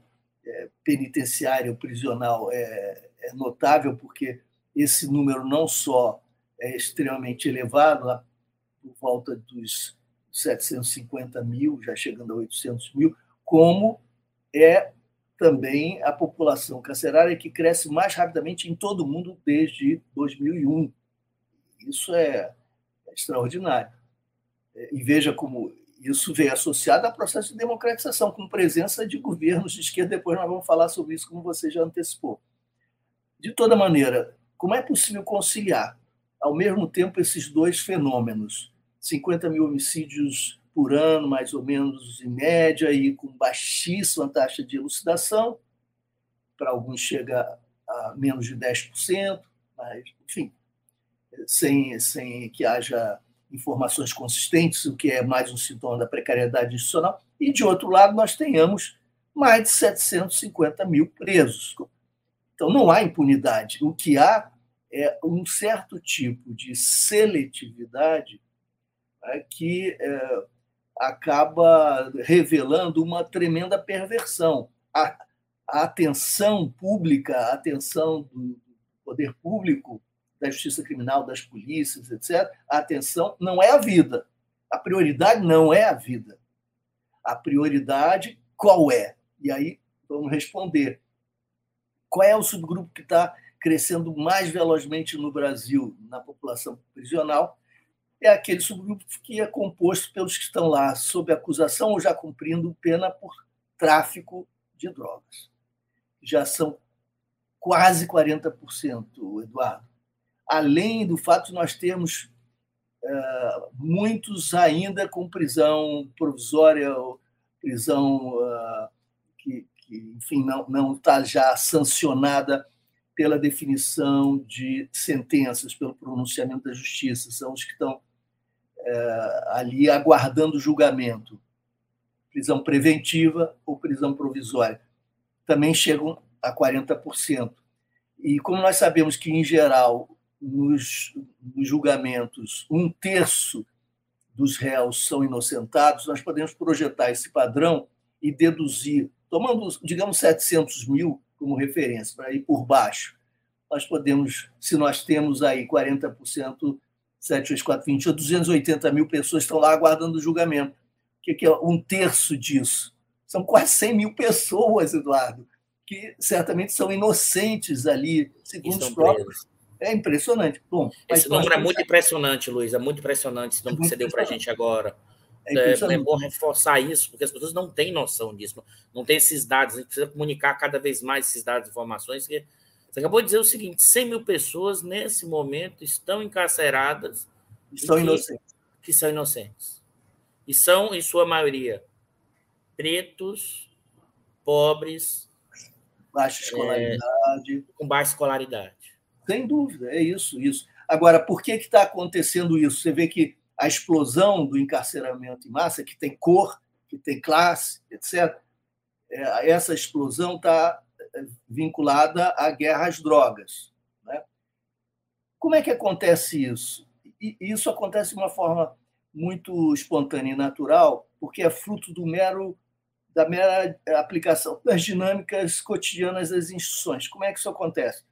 é, penitenciária ou prisional é, é, notável, porque esse número não só é extremamente elevado, por volta dos 750 mil, já chegando a 800 mil, como é também a população carcerária que cresce mais rapidamente em todo o mundo desde 2001. Isso é extraordinário. E veja como isso veio associado a processo de democratização, com presença de governos de esquerda. Depois nós vamos falar sobre isso, como você já antecipou. De toda maneira, como é possível conciliar, ao mesmo tempo, esses dois fenômenos? 50 mil homicídios por ano, mais ou menos, em média, e com baixíssima taxa de elucidação, para alguns chega a menos de 10%, mas, enfim, sem, sem que haja informações consistentes, o que é mais um sintoma da precariedade institucional, e, de outro lado, nós tenhamos mais de 750 mil presos. Então, não há impunidade. O que há é um certo tipo de seletividade né, que é, acaba revelando uma tremenda perversão. A, a atenção pública, a atenção do poder público da justiça criminal, das polícias, etc., a atenção não é a vida. A prioridade não é a vida. A prioridade qual é? E aí vamos responder. Qual é o subgrupo que está crescendo mais velozmente no Brasil, na população prisional? É aquele subgrupo que é composto pelos que estão lá sob acusação ou já cumprindo pena por tráfico de drogas. Já são quase 40%, Eduardo além do fato de nós termos uh, muitos ainda com prisão provisória, prisão uh, que, que, enfim, não está já sancionada pela definição de sentenças, pelo pronunciamento da justiça, são os que estão uh, ali aguardando julgamento, prisão preventiva ou prisão provisória, também chegam a 40%. E como nós sabemos que, em geral, nos, nos julgamentos um terço dos réus são inocentados, nós podemos projetar esse padrão e deduzir, tomando, digamos, 700 mil como referência, para ir por baixo. Nós podemos, se nós temos aí 40%, 7 vezes 4, 20, 280 mil pessoas estão lá aguardando o julgamento. O que é um terço disso? São quase 100 mil pessoas, Eduardo, que certamente são inocentes ali, segundo os próprios. É impressionante. Bom, esse número é muito impressionante, Luiz. É muito impressionante esse número é que você deu para a gente agora. É, é, é, bom reforçar isso, porque as pessoas não têm noção disso, não têm esses dados. A gente precisa comunicar cada vez mais esses dados e informações. Que você acabou de dizer o seguinte: 100 mil pessoas nesse momento estão encarceradas. Estão que, inocentes. Que são inocentes. E são, em sua maioria, pretos, pobres. Baixa escolaridade. É, com baixa escolaridade. Sem dúvida, é isso, isso. Agora, por que está acontecendo isso? Você vê que a explosão do encarceramento em massa, que tem cor, que tem classe, etc., é, essa explosão está é, vinculada à guerra às drogas. Né? Como é que acontece isso? Isso acontece de uma forma muito espontânea e natural, porque é fruto do mero da mera aplicação das dinâmicas cotidianas das instituições. Como é que isso acontece?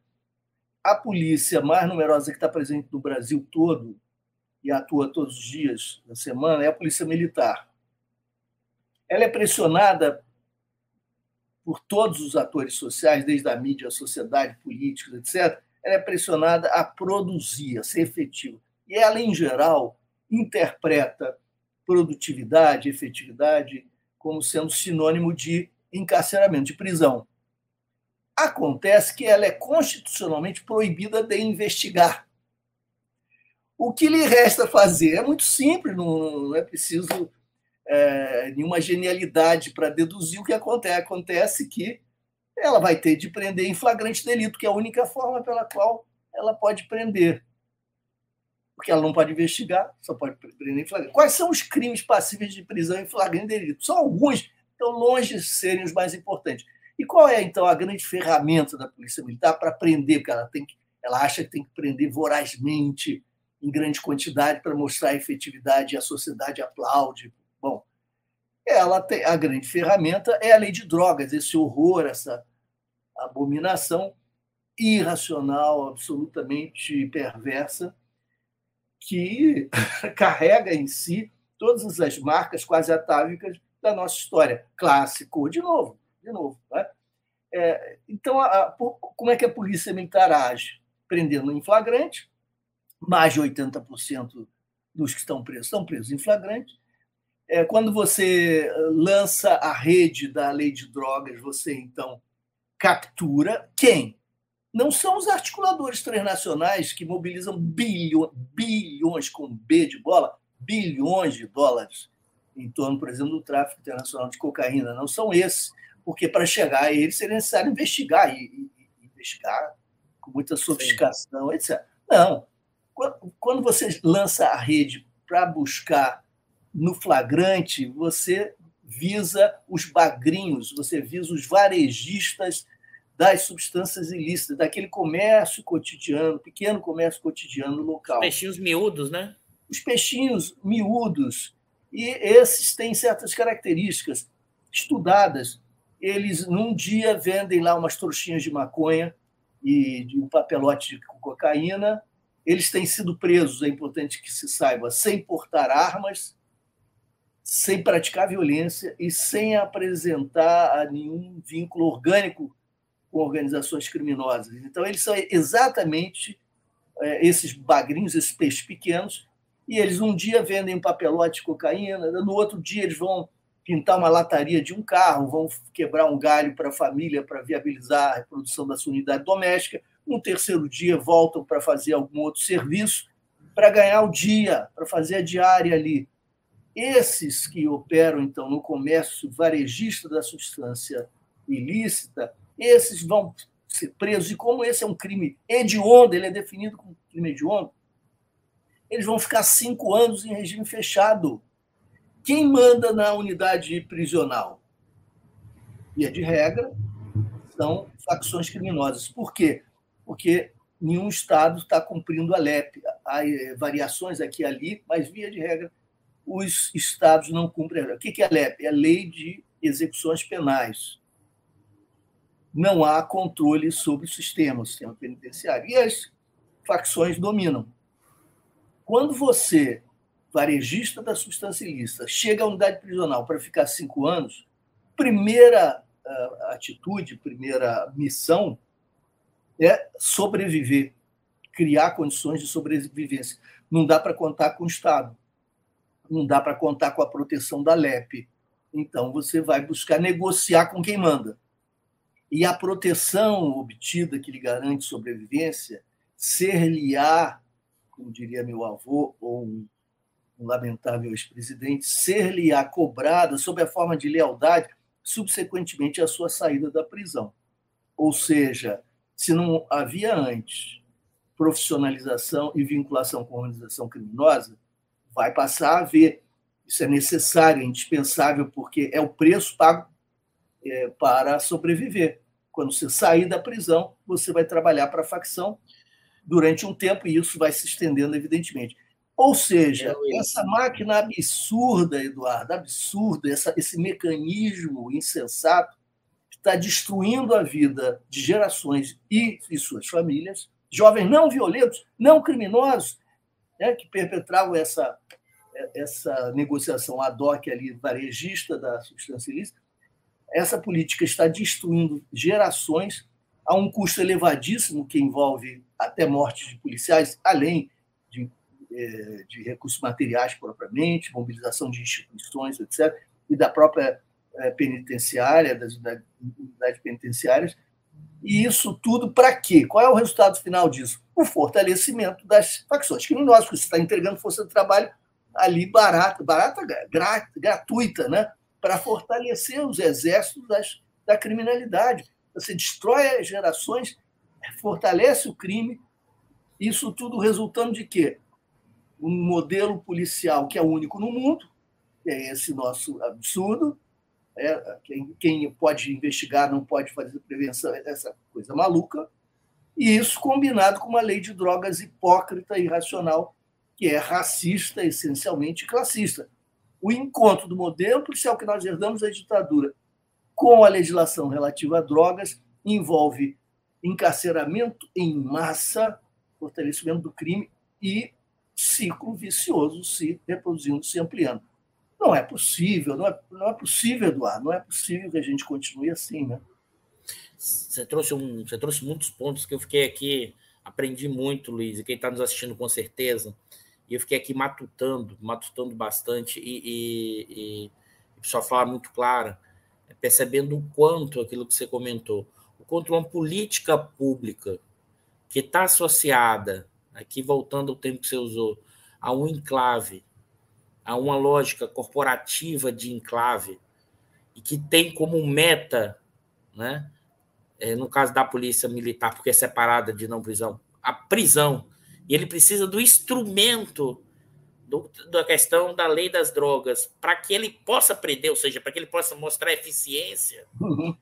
A polícia mais numerosa que está presente no Brasil todo e atua todos os dias da semana é a polícia militar. Ela é pressionada por todos os atores sociais, desde a mídia, a sociedade, políticos, etc. Ela é pressionada a produzir, a ser efetiva. E ela, em geral, interpreta produtividade, efetividade como sendo sinônimo de encarceramento, de prisão. Acontece que ela é constitucionalmente proibida de investigar. O que lhe resta fazer é muito simples, não, é preciso é, nenhuma genialidade para deduzir o que acontece. Acontece que ela vai ter de prender em flagrante delito, que é a única forma pela qual ela pode prender porque ela não pode investigar, só pode prender em flagrante. Quais são os crimes passíveis de prisão em flagrante delito? São alguns, estão longe de serem os mais importantes. E qual é, então, a grande ferramenta da Polícia Militar para prender? Porque ela, tem que, ela acha que tem que prender vorazmente, em grande quantidade, para mostrar a efetividade e a sociedade aplaude. Bom, ela tem, a grande ferramenta é a lei de drogas, esse horror, essa abominação irracional, absolutamente perversa, que carrega em si todas as marcas quase atávicas da nossa história. Clássico, de novo, de novo. Né? É, então, a, a, como é que a polícia militar age? Prendendo em flagrante, mais de 80% dos que estão presos estão presos em flagrante. É, quando você lança a rede da lei de drogas, você então captura quem? não são os articuladores transnacionais que mobilizam bilhões, bilhões com B de bola, bilhões de dólares em torno, por exemplo, do tráfico internacional de cocaína. Não são esses, porque para chegar a eles seria necessário investigar e, e investigar com muita sofisticação, Sim. etc. Não. Quando você lança a rede para buscar no flagrante, você visa os bagrinhos, você visa os varejistas das substâncias ilícitas, daquele comércio cotidiano, pequeno comércio cotidiano local. Os peixinhos miúdos, né? Os peixinhos miúdos. E esses têm certas características estudadas. Eles, num dia, vendem lá umas trouxinhas de maconha e um papelote de cocaína. Eles têm sido presos, é importante que se saiba, sem portar armas, sem praticar violência e sem apresentar nenhum vínculo orgânico com organizações criminosas. Então, eles são exatamente é, esses bagrinhos, esses peixes pequenos, e eles um dia vendem um papelote de cocaína, no outro dia eles vão pintar uma lataria de um carro, vão quebrar um galho para a família para viabilizar a reprodução da sua unidade doméstica, no terceiro dia voltam para fazer algum outro serviço, para ganhar o dia, para fazer a diária ali. Esses que operam, então, no comércio varejista da substância ilícita, esses vão ser presos. E como esse é um crime hediondo, ele é definido como crime hediondo, eles vão ficar cinco anos em regime fechado. Quem manda na unidade prisional? Via de regra, são facções criminosas. Por quê? Porque nenhum Estado está cumprindo a LEP. Há eh, variações aqui e ali, mas, via de regra, os Estados não cumprem. O que é a LEP? É a Lei de Execuções Penais não há controle sobre o sistema, o sistema penitenciário. E as facções dominam. Quando você, varejista da substância ilícita, chega à unidade prisional para ficar cinco anos, primeira atitude, primeira missão é sobreviver, criar condições de sobrevivência. Não dá para contar com o Estado, não dá para contar com a proteção da LEP. Então, você vai buscar negociar com quem manda. E a proteção obtida que lhe garante sobrevivência, ser-lhe-á, como diria meu avô, ou um, um lamentável ex-presidente, ser-lhe-á cobrada sob a forma de lealdade, subsequentemente à sua saída da prisão. Ou seja, se não havia antes profissionalização e vinculação com a organização criminosa, vai passar a haver. Isso é necessário, é indispensável, porque é o preço pago é, para sobreviver. Quando você sair da prisão, você vai trabalhar para a facção durante um tempo e isso vai se estendendo, evidentemente. Ou seja, é essa máquina absurda, Eduardo, absurda, essa, esse mecanismo insensato está destruindo a vida de gerações e, e suas famílias, jovens não violentos, não criminosos, né, que perpetravam essa, essa negociação ad hoc ali, varejista da substância ilícita, essa política está destruindo gerações a um custo elevadíssimo que envolve até mortes de policiais, além de, é, de recursos materiais propriamente, mobilização de instituições, etc., e da própria é, penitenciária, das unidades penitenciárias. E isso tudo para quê? Qual é o resultado final disso? O fortalecimento das facções criminosas, porque você está entregando força de trabalho ali barata, barata gratuita, né? para fortalecer os exércitos das, da criminalidade. Você destrói as gerações, fortalece o crime, isso tudo resultando de quê? Um modelo policial que é único no mundo, que é esse nosso absurdo, é, quem, quem pode investigar não pode fazer prevenção, essa coisa maluca, e isso combinado com uma lei de drogas hipócrita e irracional que é racista, essencialmente classista. O encontro do modelo policial que nós herdamos da ditadura com a legislação relativa a drogas envolve encarceramento em massa, fortalecimento do crime e ciclo vicioso se reproduzindo, se ampliando. Não é possível, não é, não é possível, Eduardo, não é possível que a gente continue assim, né? Você trouxe, um, você trouxe muitos pontos que eu fiquei aqui, aprendi muito, Luiz, e quem está nos assistindo com certeza. E eu fiquei aqui matutando, matutando bastante e, e, e só falar muito clara, percebendo o quanto aquilo que você comentou, o quanto uma política pública que está associada, aqui voltando ao tempo que você usou, a um enclave, a uma lógica corporativa de enclave, e que tem como meta, né, é, no caso da polícia militar, porque é separada de não prisão, a prisão e ele precisa do instrumento do, da questão da lei das drogas para que ele possa prender, ou seja, para que ele possa mostrar eficiência uhum.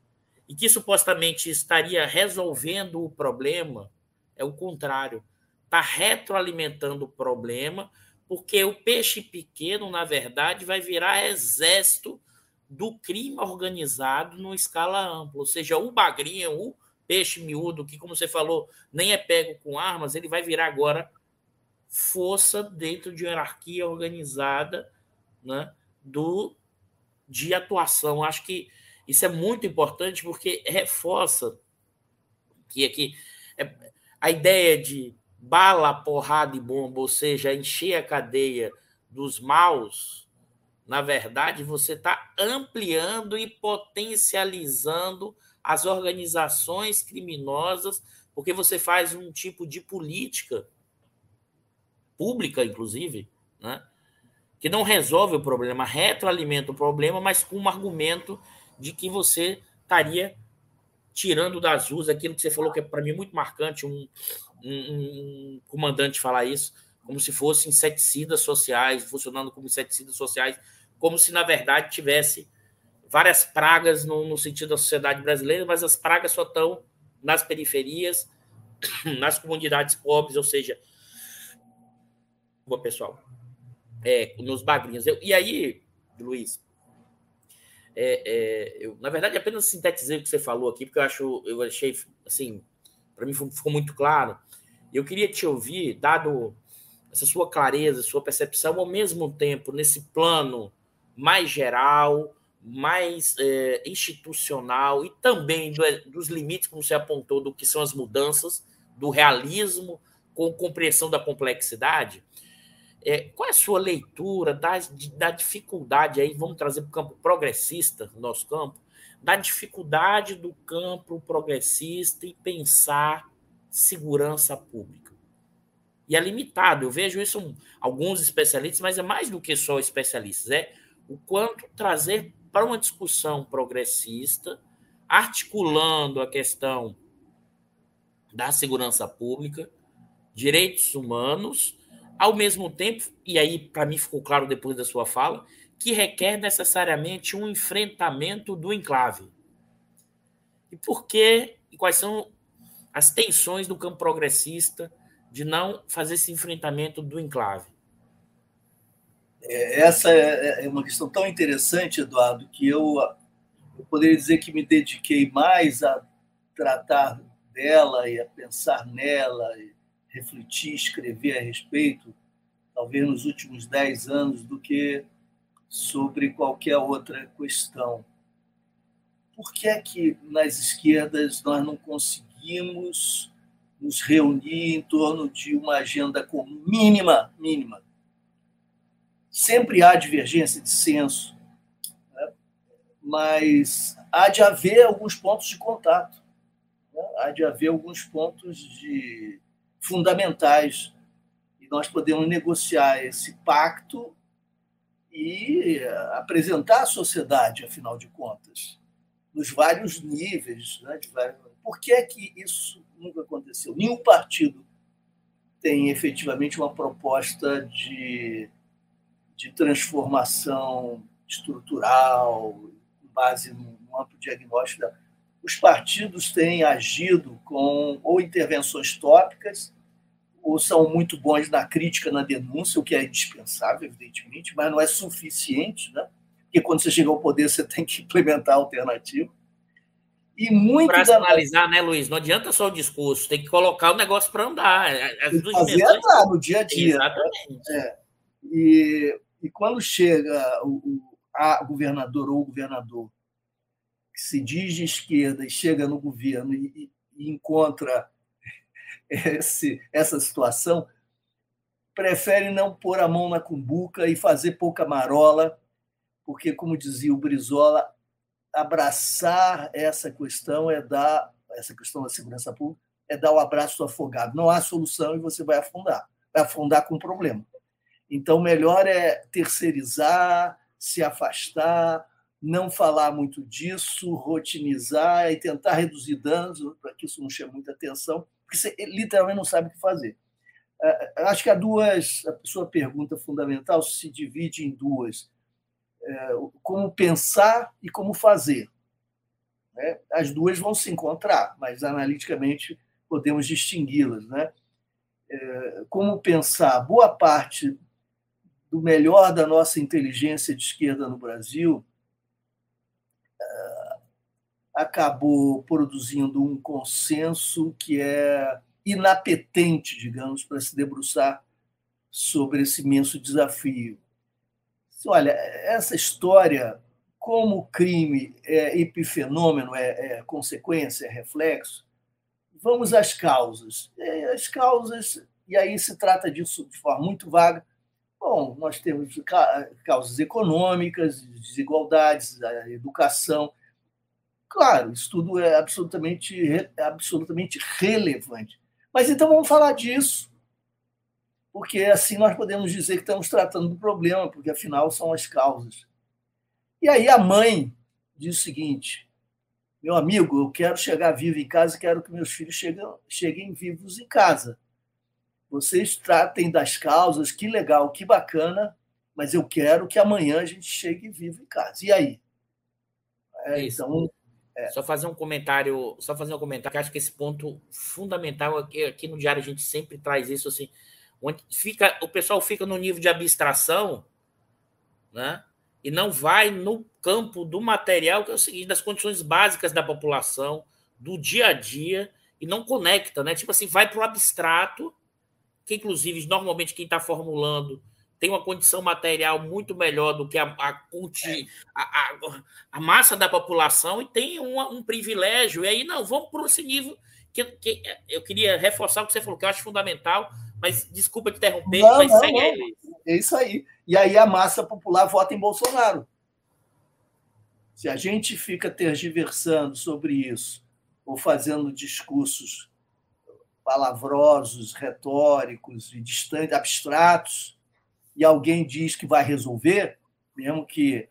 e que supostamente estaria resolvendo o problema, é o contrário. Está retroalimentando o problema, porque o peixe pequeno, na verdade, vai virar exército do crime organizado numa escala ampla. Ou seja, o bagrinho, o peixe miúdo, que, como você falou, nem é pego com armas, ele vai virar agora força dentro de hierarquia organizada né, do, de atuação. Acho que isso é muito importante porque reforça que aqui é, a ideia de bala, porrada e bomba, ou seja, encher a cadeia dos maus, na verdade, você está ampliando e potencializando as organizações criminosas, porque você faz um tipo de política pública, inclusive, né? que não resolve o problema, retroalimenta o problema, mas com um argumento de que você estaria tirando das ruas aquilo que você falou que é para mim muito marcante um, um, comandante falar isso como se fossem inseticidas sociais funcionando como inseticidas sociais como se na verdade tivesse várias pragas no, no sentido da sociedade brasileira, mas as pragas só estão nas periferias, nas comunidades pobres, ou seja, boa pessoal, é, nos bagrinhos. Eu, e aí, Luiz, é, é, eu, na verdade, apenas sintetizei o que você falou aqui, porque eu acho, eu achei, assim, para mim ficou muito claro. Eu queria te ouvir, dado essa sua clareza, sua percepção, ao mesmo tempo nesse plano mais geral, mais é, institucional e também do, dos limites, como você apontou, do que são as mudanças, do realismo com compreensão da complexidade. É, qual é a sua leitura da, da dificuldade aí? Vamos trazer para o campo progressista, nosso campo, da dificuldade do campo progressista em pensar segurança pública. E é limitado, eu vejo isso alguns especialistas, mas é mais do que só especialistas, é o quanto trazer para uma discussão progressista, articulando a questão da segurança pública, direitos humanos, ao mesmo tempo, e aí para mim ficou claro depois da sua fala, que requer necessariamente um enfrentamento do enclave. E por quê? E quais são as tensões do campo progressista de não fazer esse enfrentamento do enclave? É, essa é, é uma questão tão interessante, Eduardo, que eu, eu poderia dizer que me dediquei mais a tratar dela e a pensar nela, e refletir, escrever a respeito, talvez nos últimos dez anos, do que sobre qualquer outra questão. Por que é que nas esquerdas nós não conseguimos nos reunir em torno de uma agenda comum mínima, mínima, Sempre há divergência de senso, né? mas há de haver alguns pontos de contato, né? há de haver alguns pontos de fundamentais e nós podemos negociar esse pacto e apresentar à sociedade, afinal de contas, nos vários níveis. Né, vários... Por que é que isso nunca aconteceu? Nenhum partido tem efetivamente uma proposta de de transformação estrutural, com base num amplo diagnóstico. Os partidos têm agido com ou intervenções tópicas, ou são muito bons na crítica, na denúncia, o que é indispensável, evidentemente, mas não é suficiente, né? porque quando você chega ao poder você tem que implementar a alternativa. E muito para da... analisar, né, Luiz? Não adianta só o discurso, tem que colocar o negócio para andar. As duas fazer andar no dia a dia. Né? Exatamente. Né? É. E e quando chega o, o a governador ou o governador que se diz de esquerda e chega no governo e, e encontra esse, essa situação, prefere não pôr a mão na cumbuca e fazer pouca marola, porque, como dizia o Brizola, abraçar essa questão é dar essa questão da segurança pública é dar o abraço do afogado. Não há solução e você vai afundar, vai afundar com problema. Então, melhor é terceirizar, se afastar, não falar muito disso, rotinizar e tentar reduzir danos para que isso não chame muita atenção, porque você literalmente não sabe o que fazer. É, é, acho que há duas. A sua pergunta fundamental se divide em duas: é, como pensar e como fazer. Né? As duas vão se encontrar, mas analiticamente podemos distingui-las. Né? Como pensar? Boa parte do melhor da nossa inteligência de esquerda no Brasil, acabou produzindo um consenso que é inapetente, digamos, para se debruçar sobre esse imenso desafio. Olha, essa história, como crime é epifenômeno, é, é consequência, é reflexo, vamos às causas. As causas, e aí se trata disso de forma muito vaga, Bom, nós temos causas econômicas, desigualdades, educação. Claro, isso tudo é absolutamente, absolutamente relevante. Mas então vamos falar disso, porque assim nós podemos dizer que estamos tratando do problema, porque afinal são as causas. E aí a mãe diz o seguinte: meu amigo, eu quero chegar vivo em casa, quero que meus filhos cheguem, cheguem vivos em casa vocês tratem das causas, que legal, que bacana, mas eu quero que amanhã a gente chegue vivo em casa. E aí? É, então, é. Só fazer um comentário, só fazer um comentário, que acho que esse ponto fundamental aqui, aqui no diário a gente sempre traz isso assim, fica, o pessoal fica no nível de abstração, né? E não vai no campo do material, que é o seguinte, das condições básicas da população, do dia a dia, e não conecta, né? Tipo assim, vai para o abstrato que inclusive normalmente quem está formulando tem uma condição material muito melhor do que a, a, a, a massa da população e tem um, um, privilégio. E aí, não, vamos para esse nível que, que, eu queria reforçar o que você falou, que eu acho fundamental, mas desculpa te interromper, não, mas não, segue não. Ele. É isso aí. E aí a massa popular vota em Bolsonaro. Se a gente fica tergiversando sobre isso, ou fazendo discursos palavrosos, retóricos e distantes, abstratos, e alguém diz que vai resolver, mesmo que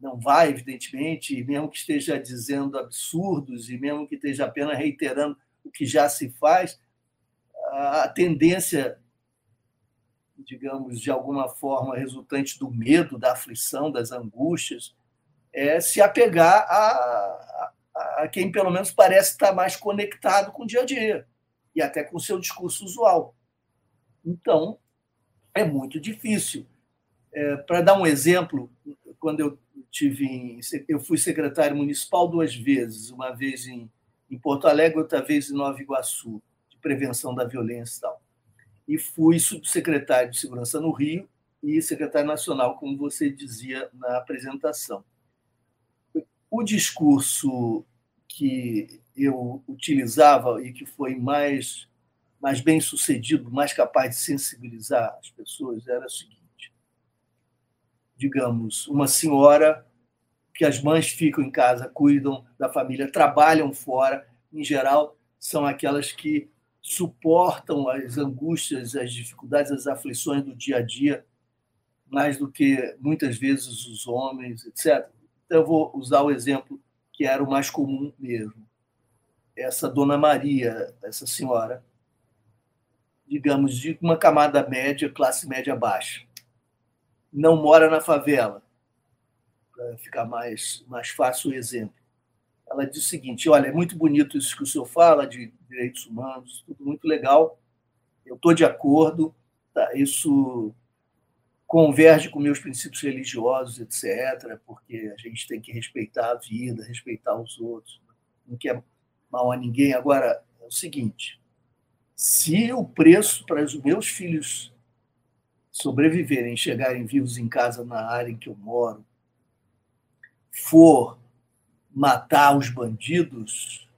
não vai, evidentemente, mesmo que esteja dizendo absurdos, e mesmo que esteja apenas reiterando o que já se faz, a tendência, digamos, de alguma forma resultante do medo, da aflição, das angústias, é se apegar a, a, a quem pelo menos parece estar mais conectado com o dia a dia e até com o seu discurso usual. Então, é muito difícil. É, Para dar um exemplo, quando eu tive em, eu fui secretário municipal duas vezes, uma vez em, em Porto Alegre, outra vez em Nova Iguaçu, de prevenção da violência e tal. E fui subsecretário de segurança no Rio e secretário nacional, como você dizia na apresentação. O discurso que eu utilizava e que foi mais mais bem sucedido, mais capaz de sensibilizar as pessoas, era o seguinte: digamos, uma senhora que as mães ficam em casa, cuidam da família, trabalham fora, em geral, são aquelas que suportam as angústias, as dificuldades, as aflições do dia a dia, mais do que muitas vezes os homens, etc. Então, eu vou usar o exemplo que era o mais comum mesmo. Essa dona Maria, essa senhora, digamos, de uma camada média, classe média baixa. Não mora na favela, para ficar mais, mais fácil o exemplo. Ela diz o seguinte: olha, é muito bonito isso que o senhor fala de direitos humanos, tudo muito legal, eu estou de acordo, tá? isso converge com meus princípios religiosos, etc., porque a gente tem que respeitar a vida, respeitar os outros, não quer mal a ninguém. Agora, é o seguinte: se o preço para os meus filhos sobreviverem, chegarem vivos em casa na área em que eu moro, for matar os bandidos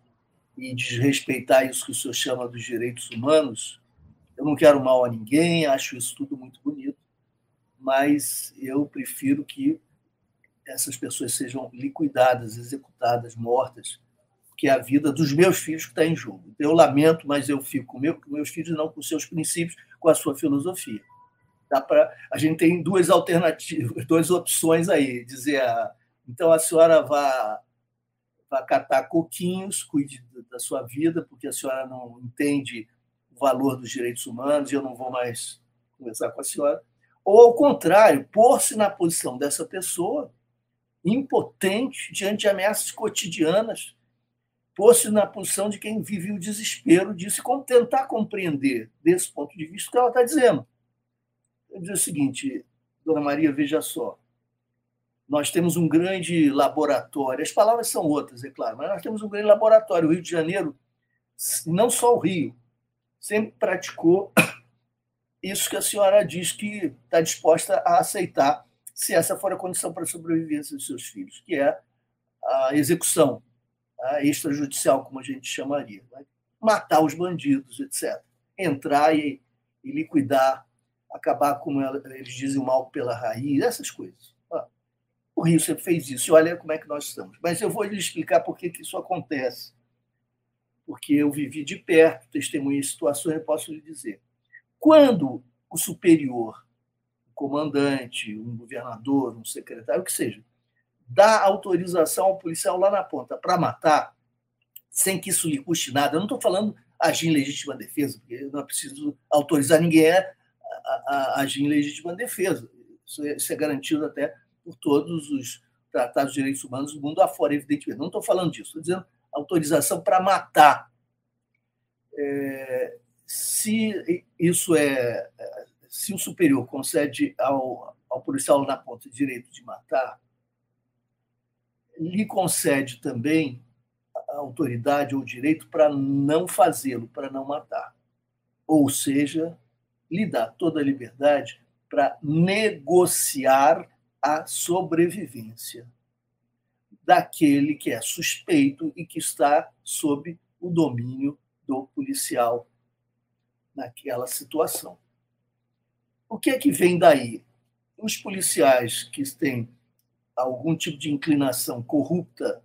e desrespeitar isso que o senhor chama dos direitos humanos, eu não quero mal a ninguém, acho isso tudo muito bonito, mas eu prefiro que essas pessoas sejam liquidadas, executadas, mortas, que é a vida dos meus filhos que está em jogo. Eu lamento, mas eu fico com, meu, meus filhos, não com seus princípios, com a sua filosofia. Dá pra, a gente tem duas alternativas, duas opções aí. Dizer, ah, então a senhora vai, vai catar coquinhos, cuide da sua vida, porque a senhora não entende o valor dos direitos humanos e eu não vou mais conversar com a senhora. Ou, ao contrário, pôr-se na posição dessa pessoa impotente diante de ameaças cotidianas fosse na posição de quem vive o desespero disso e como tentar compreender, desse ponto de vista, o que ela está dizendo. Eu dizer o seguinte, dona Maria, veja só. Nós temos um grande laboratório, as palavras são outras, é claro, mas nós temos um grande laboratório. O Rio de Janeiro, não só o Rio, sempre praticou isso que a senhora diz que está disposta a aceitar, se essa for a condição para a sobrevivência dos seus filhos, que é a execução a extrajudicial, como a gente chamaria. Né? Matar os bandidos, etc. Entrar e, e liquidar, acabar com eles dizem o mal pela raiz, essas coisas. O Rio sempre fez isso. E olha como é que nós estamos. Mas eu vou lhe explicar por que, que isso acontece. Porque eu vivi de perto, testemunhei situações, eu posso lhe dizer. Quando o superior, o comandante, um governador, um secretário, o que seja, dá autorização ao policial lá na ponta para matar, sem que isso lhe custe nada. Eu não estou falando agir em legítima defesa, porque não é preciso autorizar ninguém a, a, a agir em legítima defesa. Isso é, isso é, garantido até por todos os tratados de direitos humanos do mundo afora, evidentemente. Não estou falando disso, estou dizendo autorização para matar. É, se isso é. Se o superior concede ao, ao policial na ponta direito de matar, lhe concede também a autoridade ou direito para não fazê-lo, para não matar. Ou seja, lhe dá toda a liberdade para negociar a sobrevivência daquele que é suspeito e que está sob o domínio do policial naquela situação. O que é que vem daí? Os policiais que têm algum tipo de inclinação corrupta,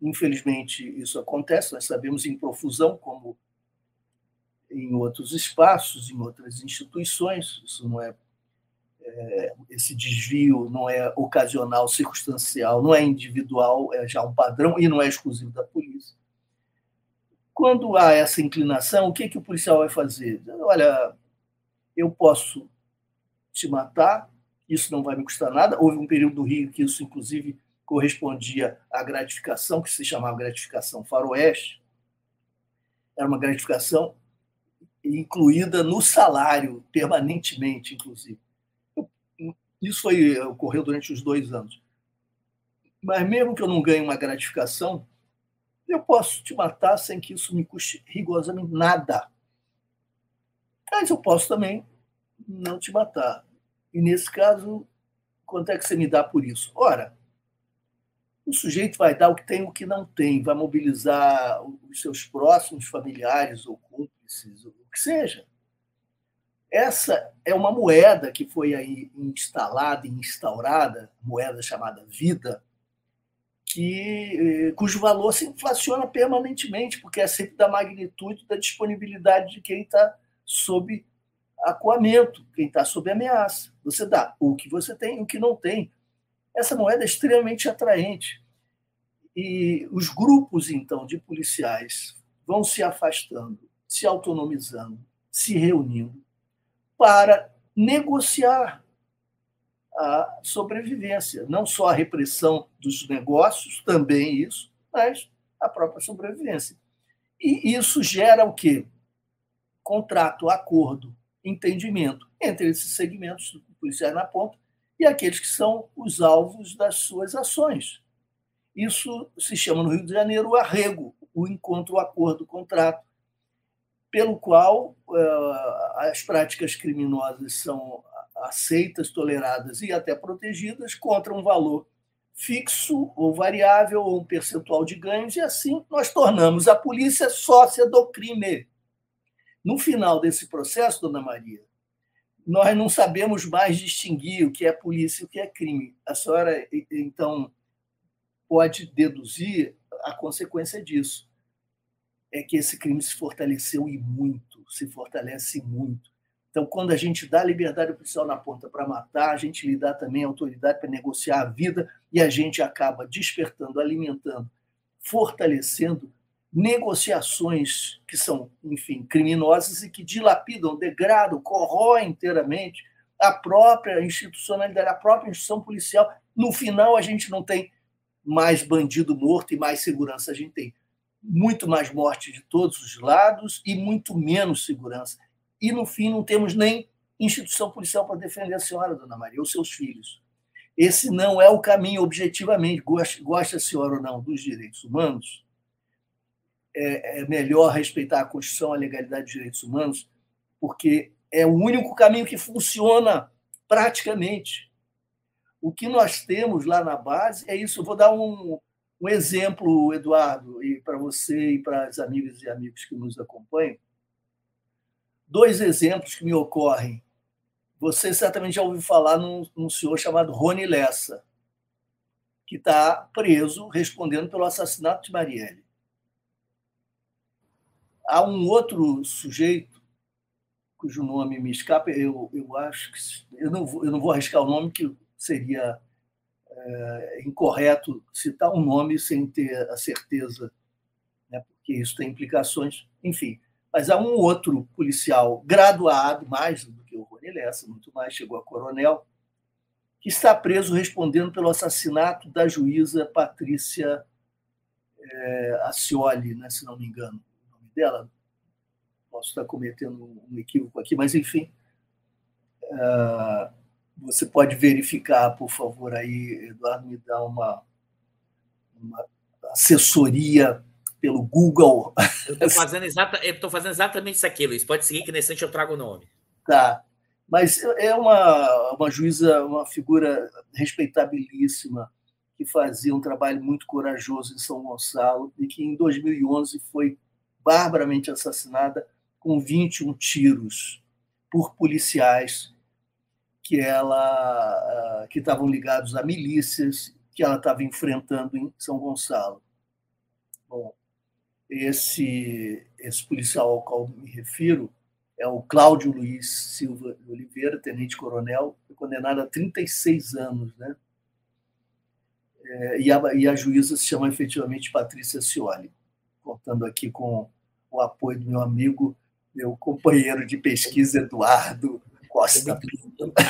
infelizmente isso acontece, nós sabemos em profusão, como em outros espaços, em outras instituições, isso não é, é esse desvio não é ocasional, circunstancial, não é individual, é já um padrão e não é exclusivo da polícia. Quando há essa inclinação, o que, que o policial vai fazer? Olha, eu posso te matar, isso não vai me custar nada. Houve um período do Rio que isso, inclusive, correspondia à gratificação, que se chamava gratificação faroeste. Era uma gratificação incluída no salário, permanentemente, inclusive. Isso foi, ocorreu durante os dois anos. Mas mesmo que eu não ganhe uma gratificação, eu posso te matar sem que isso me custe rigorosamente nada. Mas eu posso também não te matar. E nesse caso, quanto é que você me dá por isso? Ora, o sujeito vai dar o que tem e o que não tem, vai mobilizar os seus próximos familiares ou cúmplices, o que seja. Essa é uma moeda que foi aí instalada e instaurada, moeda chamada vida, que, eh, cujo valor se inflaciona permanentemente, porque é sempre da magnitude da disponibilidade de quem está sob acuamento, quem está sob ameaça. Você dá o que você tem e o que não tem. Essa moeda é extremamente atraente. E os grupos, então, de policiais vão se afastando, se autonomizando, se reunindo para negociar a sobrevivência, não só a repressão dos negócios, também isso, mas a própria sobrevivência. E isso gera o quê? Contrato, acordo, entendimento entre esses segmentos policiais na ponta e aqueles que são os alvos das suas ações. Isso se chama no Rio de Janeiro o arrego, o encontro, o acordo, o contrato, pelo qual uh, as práticas criminosas são aceitas, toleradas e até protegidas contra um valor fixo ou variável ou um percentual de ganhos, e assim nós tornamos a polícia sócia do crime. No final desse processo, dona Maria, nós não sabemos mais distinguir o que é polícia e o que é crime. A senhora, então, pode deduzir a consequência disso. É que esse crime se fortaleceu e muito, se fortalece muito. Então, quando a gente dá liberdade policial na ponta para matar, a gente lhe dá também autoridade para negociar a vida e a gente acaba despertando, alimentando, fortalecendo negociações que são, enfim, criminosas e que dilapidam, degradam, corroem inteiramente a própria institucionalidade, a própria instituição policial. No final, a gente não tem mais bandido morto e mais segurança. A gente tem muito mais morte de todos os lados e muito menos segurança. E, no fim, não temos nem instituição policial para defender a senhora, dona Maria, ou seus filhos. Esse não é o caminho, objetivamente, gosta, gosta a senhora ou não dos direitos humanos, é, é melhor respeitar a Constituição, a legalidade dos direitos humanos, porque é o único caminho que funciona praticamente. O que nós temos lá na base é isso. Eu vou dar um, um exemplo, Eduardo, e para você e para as amigas e amigos que nos acompanham. Dois exemplos que me ocorrem. Você certamente já ouviu falar num, num senhor chamado Rony Lessa, que está preso respondendo pelo assassinato de Marielle. Há um outro sujeito, cujo nome me escapa, eu, eu acho que. Eu não, vou, eu não vou arriscar o nome, que seria é, incorreto citar um nome sem ter a certeza, né, porque isso tem implicações. Enfim, mas há um outro policial graduado, mais do que o Rony Lessa, muito mais, chegou a coronel, que está preso respondendo pelo assassinato da juíza Patrícia é, Acioli, né, se não me engano dela. Posso estar cometendo um equívoco aqui, mas enfim. Uh, você pode verificar, por favor, aí, Eduardo, me dá uma, uma assessoria pelo Google. Eu estou fazendo, exata, fazendo exatamente isso aqui, Luiz. Pode seguir que nesse instante eu trago o nome. Tá. Mas é uma, uma juíza, uma figura respeitabilíssima, que fazia um trabalho muito corajoso em São Gonçalo e que em 2011 foi barbaramente assassinada com 21 tiros por policiais que ela ah, que estavam ligados a milícias que ela estava enfrentando em São Gonçalo. Bom, esse esse policial ao qual me refiro é o Cláudio Luiz Silva de Oliveira, tenente-coronel, condenado a 36 anos, né? É, e, a, e a juíza se chama efetivamente Patrícia Cioli, contando aqui com o apoio do meu amigo, meu companheiro de pesquisa, Eduardo Costa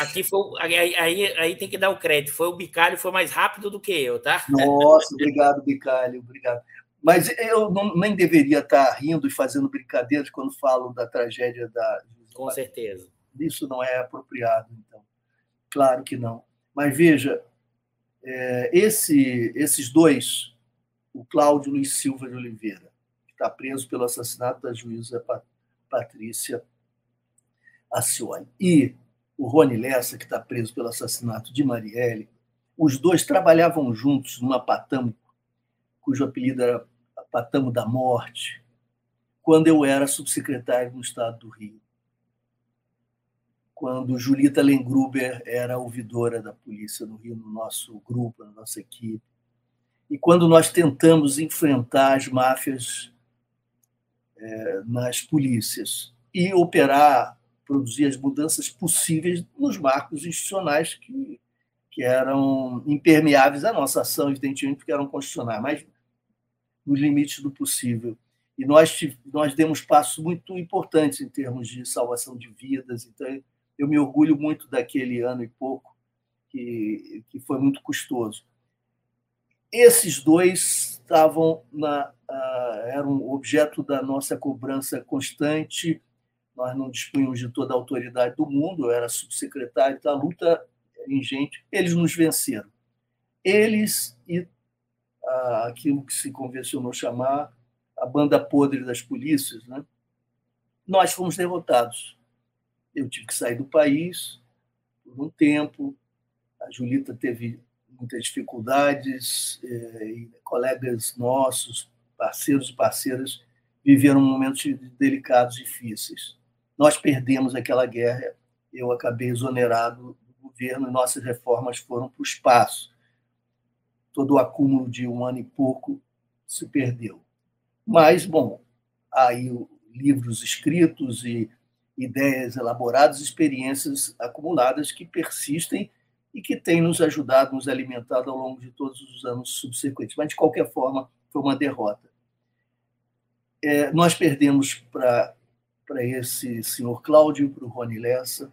Aqui foi, aí, aí, aí, tem que dar o crédito. Foi o Bicalho, foi mais rápido do que eu, tá? Nossa, obrigado, Bicalho, obrigado. Mas eu não, nem deveria estar rindo e fazendo brincadeiras quando falo da tragédia da. Com certeza. Isso não é apropriado, então. Claro que não. Mas veja, é, esse, esses dois, o Cláudio Luiz Silva de Oliveira, está preso pelo assassinato da juíza Patrícia Acioli, e o Rony Lessa, que está preso pelo assassinato de Marielle, os dois trabalhavam juntos numa Patamo, cujo apelido era Patamo da Morte, quando eu era subsecretário no estado do Rio quando Julita Lengruber era ouvidora da polícia no Rio, no nosso grupo, na nossa equipe. E quando nós tentamos enfrentar as máfias é, nas polícias e operar, produzir as mudanças possíveis nos marcos institucionais que, que eram impermeáveis à nossa ação, evidentemente, porque eram constitucionais, mas nos limites do possível. E nós, nós demos passos muito importantes em termos de salvação de vidas. Então, eu me orgulho muito daquele ano e pouco, que, que foi muito custoso. Esses dois estavam na, uh, eram objeto da nossa cobrança constante. Nós não dispunhamos de toda a autoridade do mundo, eu era subsecretário da luta ingente. Eles nos venceram. Eles e uh, aquilo que se convencionou chamar a banda podre das polícias, né? nós fomos derrotados eu tive que sair do país por um tempo. A Julita teve muitas dificuldades, eh, e colegas nossos, parceiros e parceiras, viveram momentos delicados, difíceis. Nós perdemos aquela guerra, eu acabei exonerado do governo, nossas reformas foram para o espaço. Todo o acúmulo de um ano e pouco se perdeu. Mas, bom, aí livros escritos e ideias elaboradas, experiências acumuladas que persistem e que têm nos ajudado, nos alimentado ao longo de todos os anos subsequentes. Mas, de qualquer forma, foi uma derrota. É, nós perdemos para esse senhor Cláudio, para o Rony Lessa,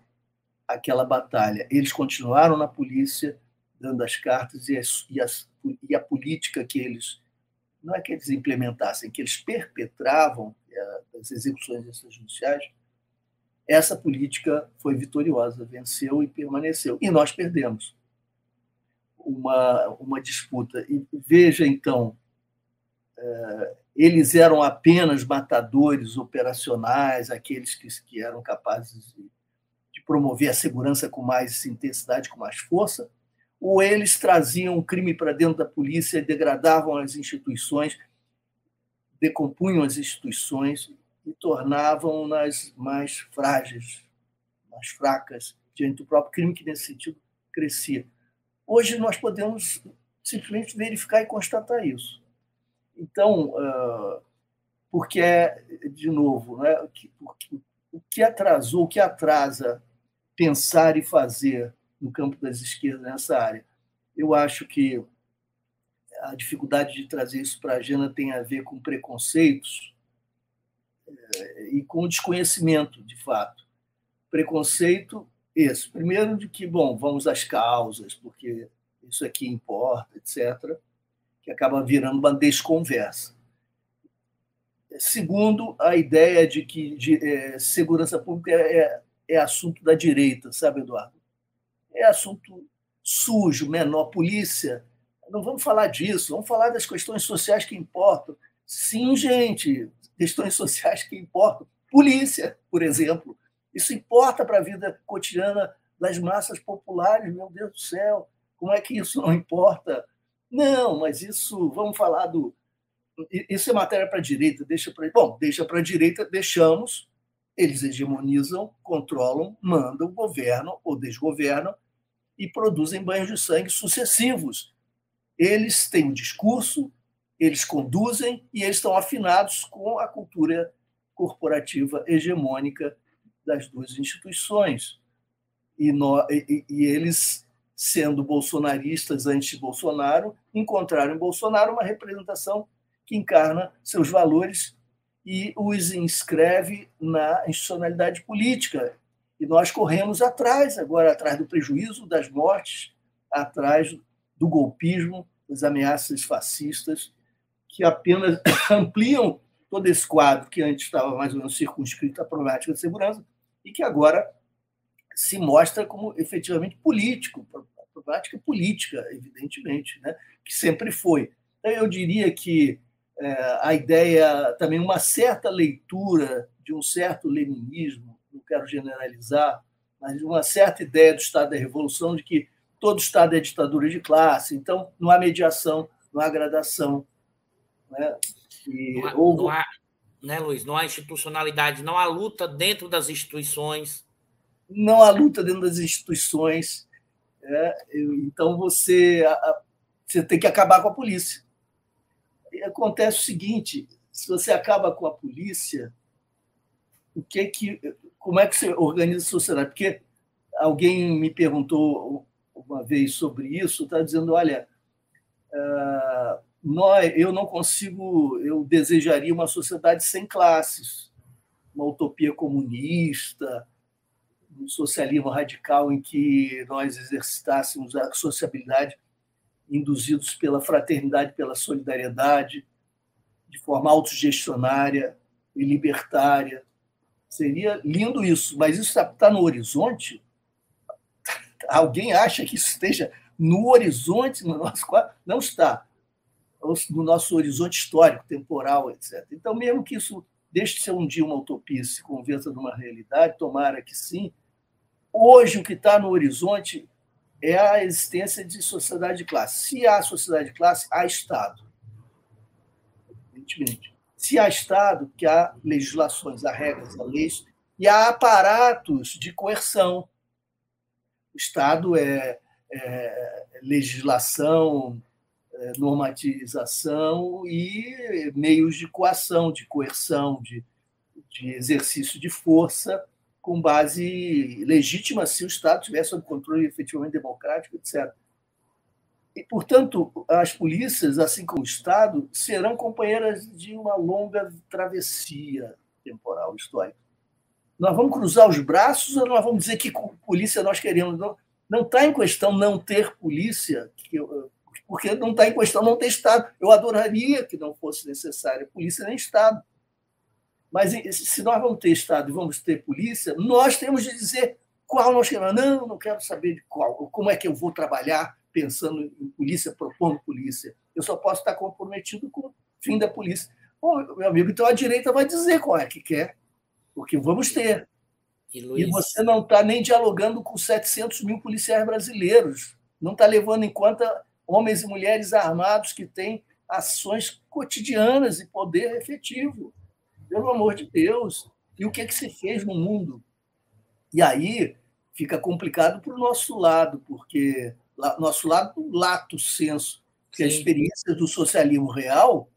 aquela batalha. Eles continuaram na polícia, dando as cartas e, as, e, as, e a política que eles, não é que eles implementassem, que eles perpetravam é, as execuções extrajudiciais, essa política foi vitoriosa, venceu e permaneceu. E nós perdemos uma, uma disputa. E veja, então, é, eles eram apenas matadores operacionais, aqueles que, que eram capazes de, de promover a segurança com mais intensidade, com mais força, ou eles traziam o crime para dentro da polícia, degradavam as instituições, decompunham as instituições e tornavam-nas mais frágeis, mais fracas diante do próprio crime, que nesse sentido crescia. Hoje nós podemos simplesmente verificar e constatar isso. Então, porque é, de novo, né, o que atrasou, o que atrasa pensar e fazer no campo das esquerdas nessa área? Eu acho que a dificuldade de trazer isso para a agenda tem a ver com preconceitos e com desconhecimento, de fato. Preconceito, esse. Primeiro, de que, bom, vamos às causas, porque isso aqui importa, etc., que acaba virando uma desconversa. Segundo, a ideia de que de, é, segurança pública é, é, é assunto da direita, sabe, Eduardo? É assunto sujo, menor. Polícia, não vamos falar disso, vamos falar das questões sociais que importam. Sim, gente, questões sociais que importam. Polícia, por exemplo. Isso importa para a vida cotidiana das massas populares, meu Deus do céu. Como é que isso não importa? Não, mas isso, vamos falar do. Isso é matéria para a direita, deixa para. Bom, deixa para a direita, deixamos, eles hegemonizam, controlam, mandam, governam ou desgovernam e produzem banhos de sangue sucessivos. Eles têm um discurso, eles conduzem e eles estão afinados com a cultura corporativa hegemônica das duas instituições. E, no, e, e eles, sendo bolsonaristas anti-Bolsonaro, encontraram em Bolsonaro uma representação que encarna seus valores e os inscreve na institucionalidade política. E nós corremos atrás, agora atrás do prejuízo, das mortes, atrás do golpismo, das ameaças fascistas que apenas ampliam todo esse quadro que antes estava mais ou menos circunscrito à problemática de segurança e que agora se mostra como efetivamente político, problemática política, evidentemente, né? que sempre foi. Então, eu diria que é, a ideia, também uma certa leitura de um certo leninismo, não quero generalizar, mas uma certa ideia do Estado da Revolução, de que todo Estado é ditadura de classe, então não há mediação, não há gradação, né? E, não, há, não há, né, Luiz? Não há institucionalidade, não há luta dentro das instituições. Não há luta dentro das instituições. É, então você, você tem que acabar com a polícia. E acontece o seguinte: se você acaba com a polícia, o que que, como é que você organiza a sociedade? Porque alguém me perguntou uma vez sobre isso, está dizendo, olha, uh, nós, eu não consigo, eu desejaria uma sociedade sem classes, uma utopia comunista, um socialismo radical em que nós exercitássemos a sociabilidade induzidos pela fraternidade, pela solidariedade, de forma autogestionária e libertária. Seria lindo isso, mas isso está no horizonte? Alguém acha que isso esteja no horizonte no nosso Não está no nosso horizonte histórico, temporal, etc. Então, mesmo que isso deixe de ser um dia uma utopia e se converta numa realidade, tomara que sim, hoje o que está no horizonte é a existência de sociedade de classe. Se há sociedade de classe, há Estado. Evidentemente. Se há Estado, que há legislações, há regras, há leis, e há aparatos de coerção. O Estado é, é legislação, é, normatização e meios de coação, de coerção, de, de exercício de força com base legítima se o Estado tivesse sob controle efetivamente democrático, etc. E, portanto, as polícias, assim como o Estado, serão companheiras de uma longa travessia temporal, histórica. Nós vamos cruzar os braços ou nós vamos dizer que polícia nós queremos? Não está em questão não ter polícia, que eu, porque não está em questão não ter Estado. Eu adoraria que não fosse necessária polícia nem Estado. Mas se nós vamos ter Estado e vamos ter polícia, nós temos de dizer qual nós queremos. Não, não quero saber de qual. Como é que eu vou trabalhar pensando em polícia, propondo polícia? Eu só posso estar comprometido com o fim da polícia. Bom, meu amigo, então a direita vai dizer qual é que quer, porque vamos ter. E, Luiz... e você não está nem dialogando com 700 mil policiais brasileiros, não está levando em conta homens e mulheres armados que têm ações cotidianas e poder efetivo. Pelo amor de Deus. E o que, é que se fez no mundo? E aí fica complicado para o nosso lado, porque nosso lado, lato senso, que as experiências do socialismo real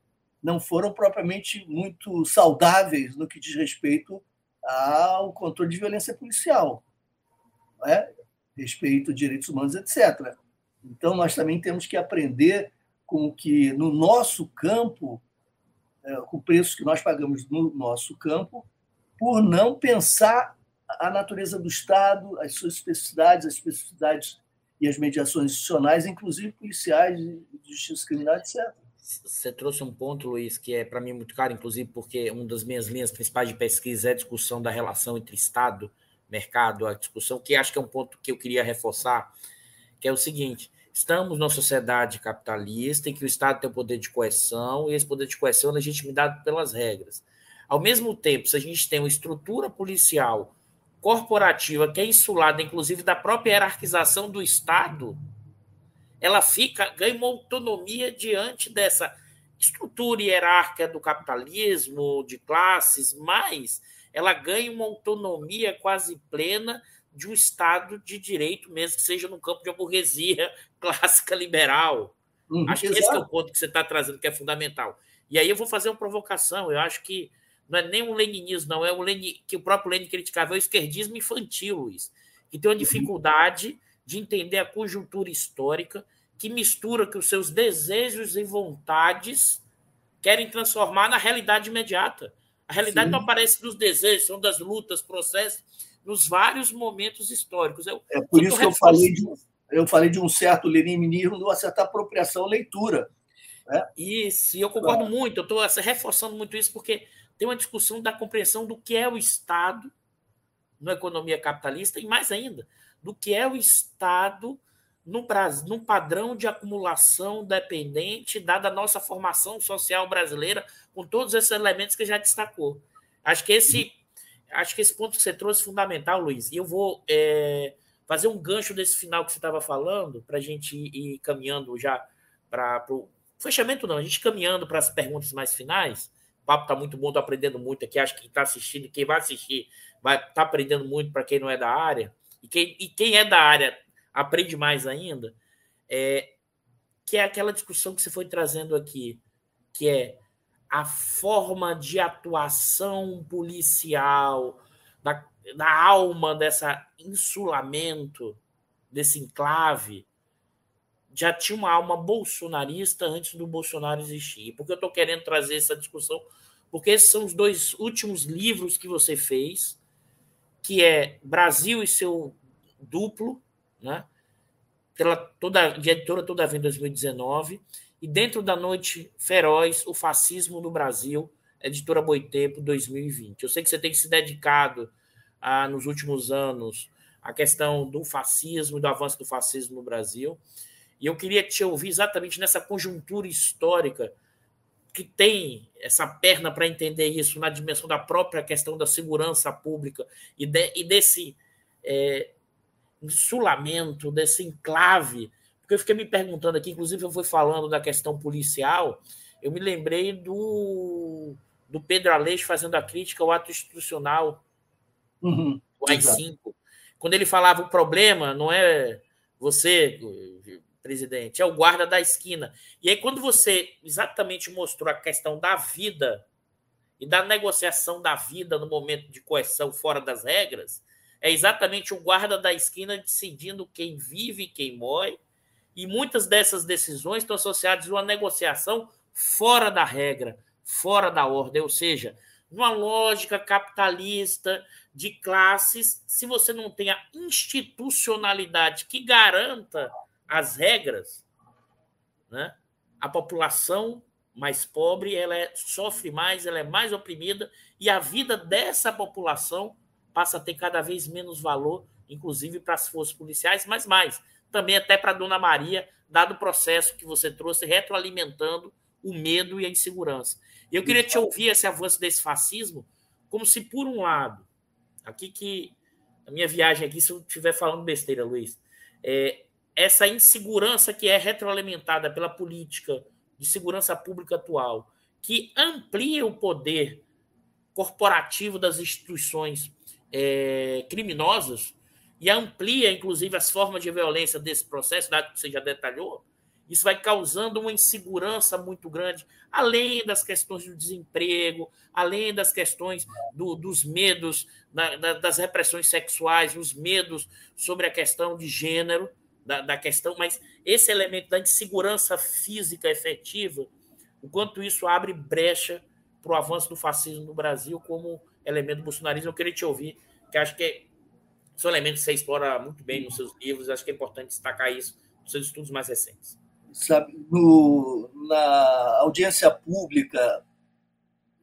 não foram propriamente muito saudáveis no que diz respeito ao controle de violência policial, é? respeito a direitos humanos, etc. Então, nós também temos que aprender com que, no nosso campo, é, com o preço que nós pagamos no nosso campo, por não pensar a natureza do Estado, as suas especificidades, as especificidades e as mediações institucionais, inclusive policiais, de justiça criminal, etc. Você trouxe um ponto, Luiz, que é para mim muito caro, inclusive porque uma das minhas linhas principais de pesquisa é a discussão da relação entre Estado, mercado, a discussão que acho que é um ponto que eu queria reforçar, que é o seguinte: Estamos numa sociedade capitalista em que o Estado tem o poder de coerção e esse poder de coerção é legitimado pelas regras. Ao mesmo tempo, se a gente tem uma estrutura policial corporativa, que é insulada, inclusive, da própria hierarquização do Estado, ela fica, ganha uma autonomia diante dessa estrutura hierárquica do capitalismo, de classes, mas ela ganha uma autonomia quase plena de um Estado de direito, mesmo que seja no campo de uma burguesia clássica liberal. Uhum, acho que esse é o ponto que você está trazendo, que é fundamental. E aí eu vou fazer uma provocação. Eu acho que não é nem um leninismo, não, é o Lenin, que o próprio Lenin criticava, é o esquerdismo infantil, Luiz, que tem uma uhum. dificuldade de entender a conjuntura histórica, que mistura que os seus desejos e vontades querem transformar na realidade imediata. A realidade Sim. não aparece nos desejos, são das lutas, processos, nos vários momentos históricos. Eu, é por isso que eu falei, de, eu falei de um certo leninismo, de uma certa apropriação leitura. Né? Isso, e eu concordo claro. muito, eu estou reforçando muito isso, porque tem uma discussão da compreensão do que é o Estado na economia capitalista e, mais ainda, do que é o Estado no Brasil, num padrão de acumulação dependente, dada a nossa formação social brasileira, com todos esses elementos que já destacou. Acho que esse, acho que esse ponto que você trouxe é fundamental, Luiz. E eu vou é, fazer um gancho desse final que você estava falando, para a gente ir, caminhando já para o fechamento, não, a gente caminhando para as perguntas mais finais. O papo está muito bom, estou aprendendo muito aqui. Acho que quem está assistindo, quem vai assistir, vai estar tá aprendendo muito para quem não é da área. E quem, e quem é da área aprende mais ainda, é, que é aquela discussão que você foi trazendo aqui, que é a forma de atuação policial, da, da alma dessa insulamento, desse enclave, já tinha uma alma bolsonarista antes do Bolsonaro existir. Por que eu estou querendo trazer essa discussão? Porque esses são os dois últimos livros que você fez, que é Brasil e seu duplo, né? pela toda de editora toda em 2019 e dentro da noite feroz o fascismo no Brasil editora Boitempo 2020 eu sei que você tem se dedicado a, nos últimos anos à questão do fascismo do avanço do fascismo no Brasil e eu queria te ouvir exatamente nessa conjuntura histórica que tem essa perna para entender isso na dimensão da própria questão da segurança pública e, de, e desse é, insulamento, desse enclave. Porque eu fiquei me perguntando aqui, inclusive eu fui falando da questão policial, eu me lembrei do, do Pedro Aleixo fazendo a crítica ao ato institucional, uhum, o AI-5. Quando ele falava o problema não é você, presidente, é o guarda da esquina. E aí, quando você exatamente mostrou a questão da vida e da negociação da vida no momento de coerção fora das regras, é exatamente o guarda da esquina decidindo quem vive e quem morre. E muitas dessas decisões estão associadas a uma negociação fora da regra, fora da ordem, ou seja, numa lógica capitalista de classes, se você não tem a institucionalidade que garanta as regras, né, a população mais pobre ela é, sofre mais, ela é mais oprimida e a vida dessa população passa a ter cada vez menos valor, inclusive para as forças policiais, mas mais, também até para Dona Maria, dado o processo que você trouxe, retroalimentando o medo e a insegurança. Eu queria te ouvir esse avanço desse fascismo, como se, por um lado, aqui que a minha viagem aqui, se eu estiver falando besteira, Luiz, é, essa insegurança que é retroalimentada pela política de segurança pública atual, que amplia o poder corporativo das instituições é, criminosas e amplia, inclusive, as formas de violência desse processo, dado que você já detalhou, isso vai causando uma insegurança muito grande, além das questões do desemprego, além das questões do, dos medos, da, da, das repressões sexuais, os medos sobre a questão de gênero, da, da questão, mas esse elemento da insegurança física efetiva, o quanto isso abre brecha para o avanço do fascismo no Brasil como elemento do bolsonarismo, eu queria te ouvir, que acho que são elementos que você explora muito bem nos seus livros, acho que é importante destacar isso nos seus estudos mais recentes. Sabe, no, na audiência pública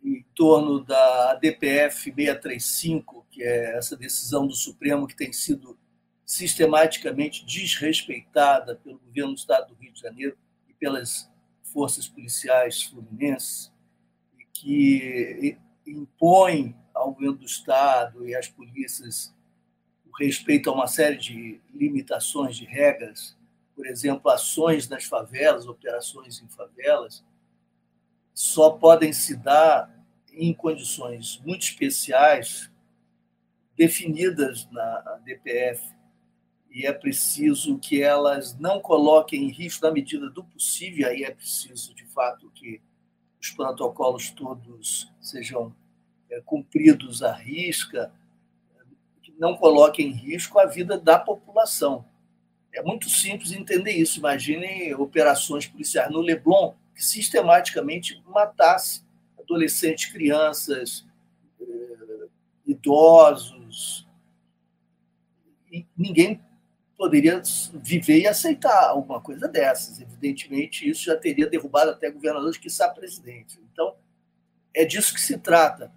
em torno da DPF 635, que é essa decisão do Supremo que tem sido sistematicamente desrespeitada pelo governo do Estado do Rio de Janeiro e pelas forças policiais fluminenses, que impõe ao governo do Estado e às polícias respeito a uma série de limitações, de regras, por exemplo, ações nas favelas, operações em favelas, só podem se dar em condições muito especiais, definidas na DPF, e é preciso que elas não coloquem em risco, na medida do possível, aí é preciso, de fato, que os protocolos todos sejam é, cumpridos à risca, não coloquem em risco a vida da população. É muito simples entender isso. Imaginem operações policiais no Leblon que sistematicamente matasse adolescentes, crianças, eh, idosos. E ninguém poderia viver e aceitar alguma coisa dessas. Evidentemente, isso já teria derrubado até governadores, que está presidente. Então, é disso que se trata,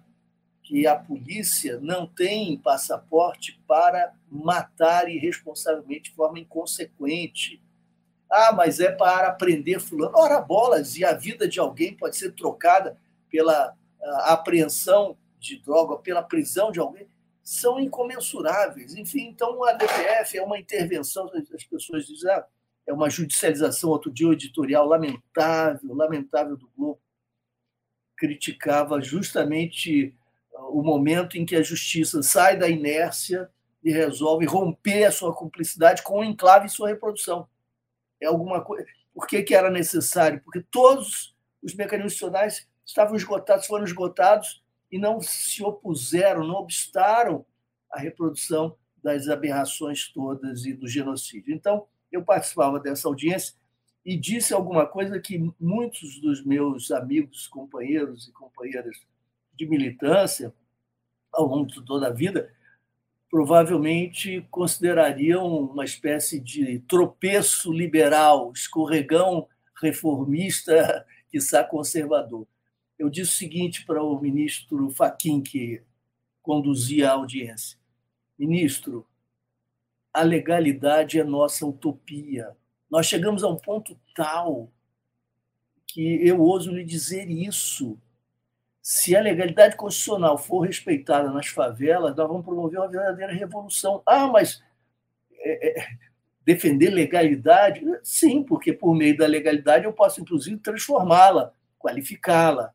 que a polícia não tem passaporte para matar irresponsavelmente de forma inconsequente. Ah, mas é para prender fulano. Ora, bolas, e a vida de alguém pode ser trocada pela ah, apreensão de droga, pela prisão de alguém, são incomensuráveis. Enfim, então a DPF é uma intervenção, as pessoas dizem, ah, é uma judicialização. Outro dia, o editorial lamentável, lamentável do Globo, criticava justamente o momento em que a justiça sai da inércia e resolve romper a sua cumplicidade com o enclave e sua reprodução. É alguma coisa. Por que, que era necessário? Porque todos os mecanismos institucionais estavam esgotados, foram esgotados e não se opuseram, não obstaram à reprodução das aberrações todas e do genocídio. Então, eu participava dessa audiência e disse alguma coisa que muitos dos meus amigos, companheiros e companheiras de militância, ao longo de toda a vida, provavelmente considerariam uma espécie de tropeço liberal, escorregão reformista, quiçá conservador eu disse o seguinte para o ministro Faquim, que conduzia a audiência: Ministro, a legalidade é nossa utopia. Nós chegamos a um ponto tal que eu ouso lhe dizer isso. Se a legalidade constitucional for respeitada nas favelas, nós vamos promover uma verdadeira revolução. Ah, mas é, é, defender legalidade? Sim, porque por meio da legalidade eu posso, inclusive, transformá-la, qualificá-la,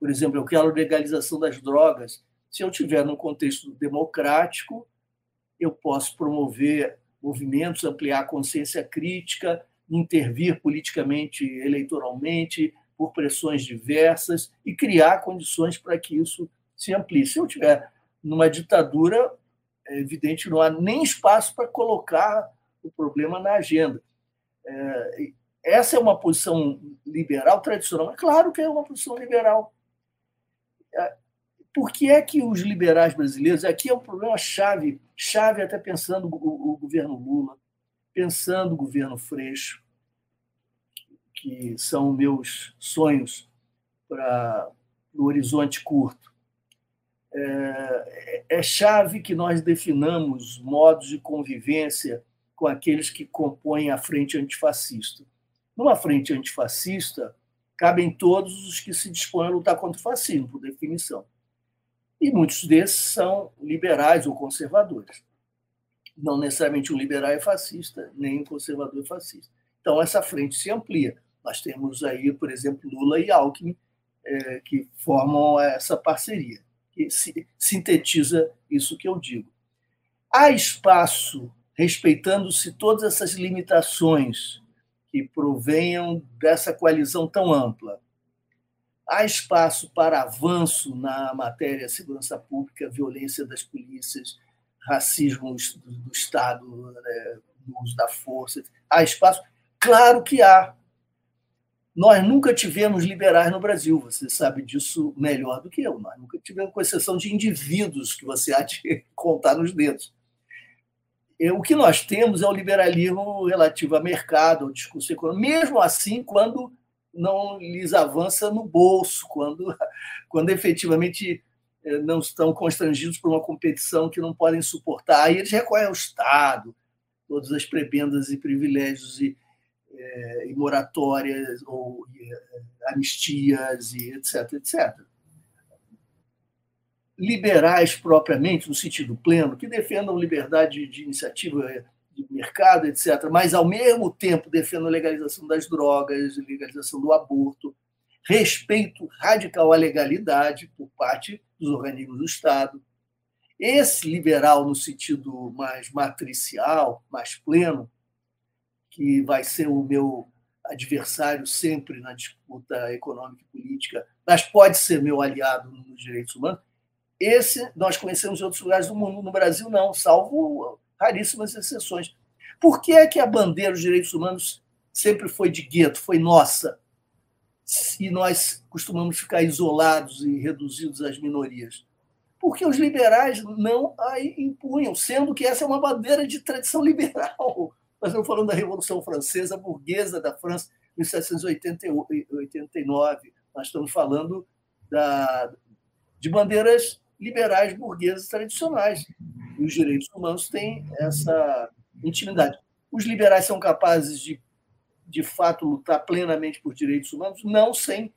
por exemplo, eu quero a legalização das drogas. Se eu tiver num contexto democrático, eu posso promover movimentos, ampliar a consciência crítica, intervir politicamente, eleitoralmente, por pressões diversas e criar condições para que isso se amplie. Se eu tiver numa ditadura, é evidente, não há nem espaço para colocar o problema na agenda. É, essa é uma posição liberal tradicional. É claro que é uma posição liberal. É, por que é que os liberais brasileiros, aqui é um problema chave, chave até pensando o, o governo Lula, pensando o governo Freixo, que são meus sonhos para o horizonte curto. É, é chave que nós definamos modos de convivência com aqueles que compõem a frente antifascista. Numa frente antifascista, cabem todos os que se dispõem a lutar contra o fascismo, por definição. E muitos desses são liberais ou conservadores. Não necessariamente um liberal é fascista, nem um conservador é fascista. Então, essa frente se amplia. Nós temos aí, por exemplo, Lula e Alckmin, é, que formam essa parceria, que sintetiza isso que eu digo. Há espaço, respeitando-se todas essas limitações que provenham dessa coalizão tão ampla. Há espaço para avanço na matéria segurança pública, violência das polícias, racismo do Estado, né, uso da força. Há espaço? Claro que há. Nós nunca tivemos liberais no Brasil, você sabe disso melhor do que eu. Nós nunca tivemos, com exceção de indivíduos que você há de contar nos dedos. É, o que nós temos é o liberalismo relativo a mercado, ao discurso econômico, mesmo assim, quando não lhes avança no bolso, quando, quando efetivamente é, não estão constrangidos por uma competição que não podem suportar. Aí eles recorrem ao Estado, todas as prebendas e privilégios e, é, e moratórias ou e, anistias e etc, etc. liberais propriamente, no sentido pleno, que defendam liberdade de iniciativa de mercado, etc., mas, ao mesmo tempo, defendam legalização das drogas, legalização do aborto, respeito radical à legalidade por parte dos organismos do Estado. Esse liberal, no sentido mais matricial, mais pleno, que vai ser o meu adversário sempre na disputa econômica e política, mas pode ser meu aliado nos direitos humanos, esse nós conhecemos em outros lugares do mundo. No Brasil, não, salvo raríssimas exceções. Por que é que a bandeira dos direitos humanos sempre foi de gueto, foi nossa? E nós costumamos ficar isolados e reduzidos às minorias? Porque os liberais não a impunham, sendo que essa é uma bandeira de tradição liberal. Nós estamos falando da Revolução Francesa, burguesa da França, em 1789. Nós estamos falando da, de bandeiras liberais burguesas tradicionais. E os direitos humanos têm essa intimidade. Os liberais são capazes de, de fato, lutar plenamente por direitos humanos, não sem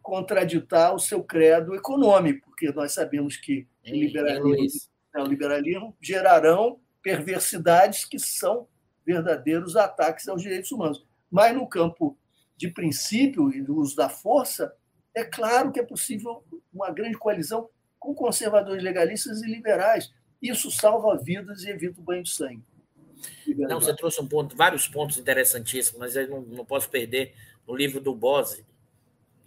contraditar o seu credo econômico, porque nós sabemos que o liberalismo, o liberalismo gerarão perversidades que são verdadeiros ataques aos direitos humanos. Mas no campo de princípio e do uso da força, é claro que é possível uma grande coalizão com conservadores legalistas e liberais. Isso salva vidas e evita o banho de sangue. Não, você trouxe um ponto, vários pontos interessantíssimos, mas eu não, não posso perder no livro do Bose,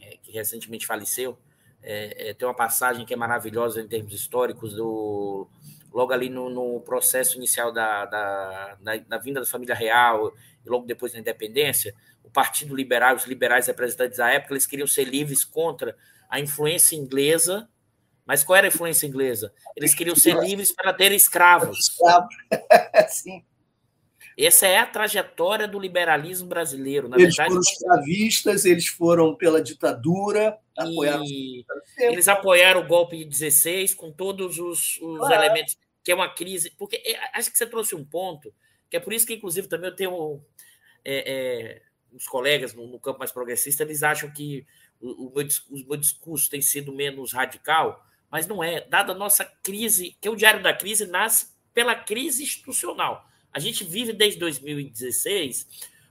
é, que recentemente faleceu, é, é, tem uma passagem que é maravilhosa em termos históricos do logo ali no, no processo inicial da, da, da, da, vinda da família real e logo depois da independência, o Partido Liberal, os liberais representantes da época, eles queriam ser livres contra a influência inglesa. Mas qual era a influência inglesa? Eles queriam ser livres para ter escravos. Sim. Essa é a trajetória do liberalismo brasileiro. Na eles verdade, foram escravistas, eles foram pela ditadura, apoiaram... eles apoiaram o golpe de 16 com todos os, os claro. elementos, que é uma crise. Porque é, acho que você trouxe um ponto, que é por isso que, inclusive, também eu tenho é, é, os colegas no, no, campo mais progressista, eles acham que o, o, meu, o meu discurso tem sido menos radical, mas não é. Dada a nossa crise, que o Diário da Crise nasce pela crise institucional a gente vive desde 2016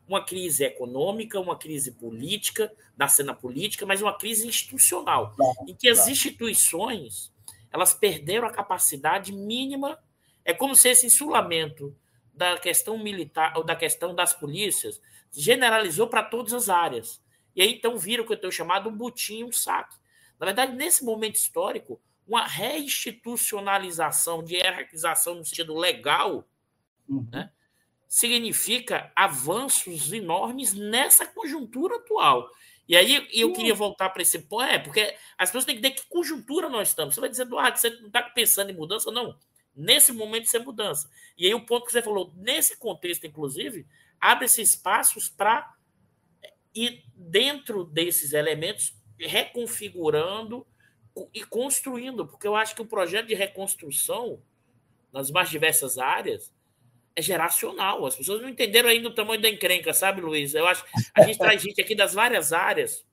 uma crise econômica, uma crise política, da cena política, mas uma crise institucional, em que as instituições elas perderam a capacidade mínima. É como se esse insulamento da questão militar ou da questão das polícias generalizou para todas as áreas. E aí então vira o que eu tenho chamado um butim, um saque. Na verdade, nesse momento histórico, uma reinstitucionalização de hierarquização no sentido legal uhum. né, significa avanços enormes nessa conjuntura atual. E aí eu queria voltar para esse ponto, é, porque as pessoas têm que entender que conjuntura nós estamos. Você vai dizer, Eduardo, você não está pensando em mudança? Não. Nesse momento, isso é mudança. E aí o ponto que você falou, nesse contexto, inclusive, abre-se espaços para ir dentro desses elementos, reconfigurando e construindo, porque eu acho que o projeto de reconstrução, nas mais diversas áreas, é geracional. As pessoas não entenderam ainda o tamanho da encrenca, sabe, Luiz? Eu acho a gente traz gente aqui das várias áreas.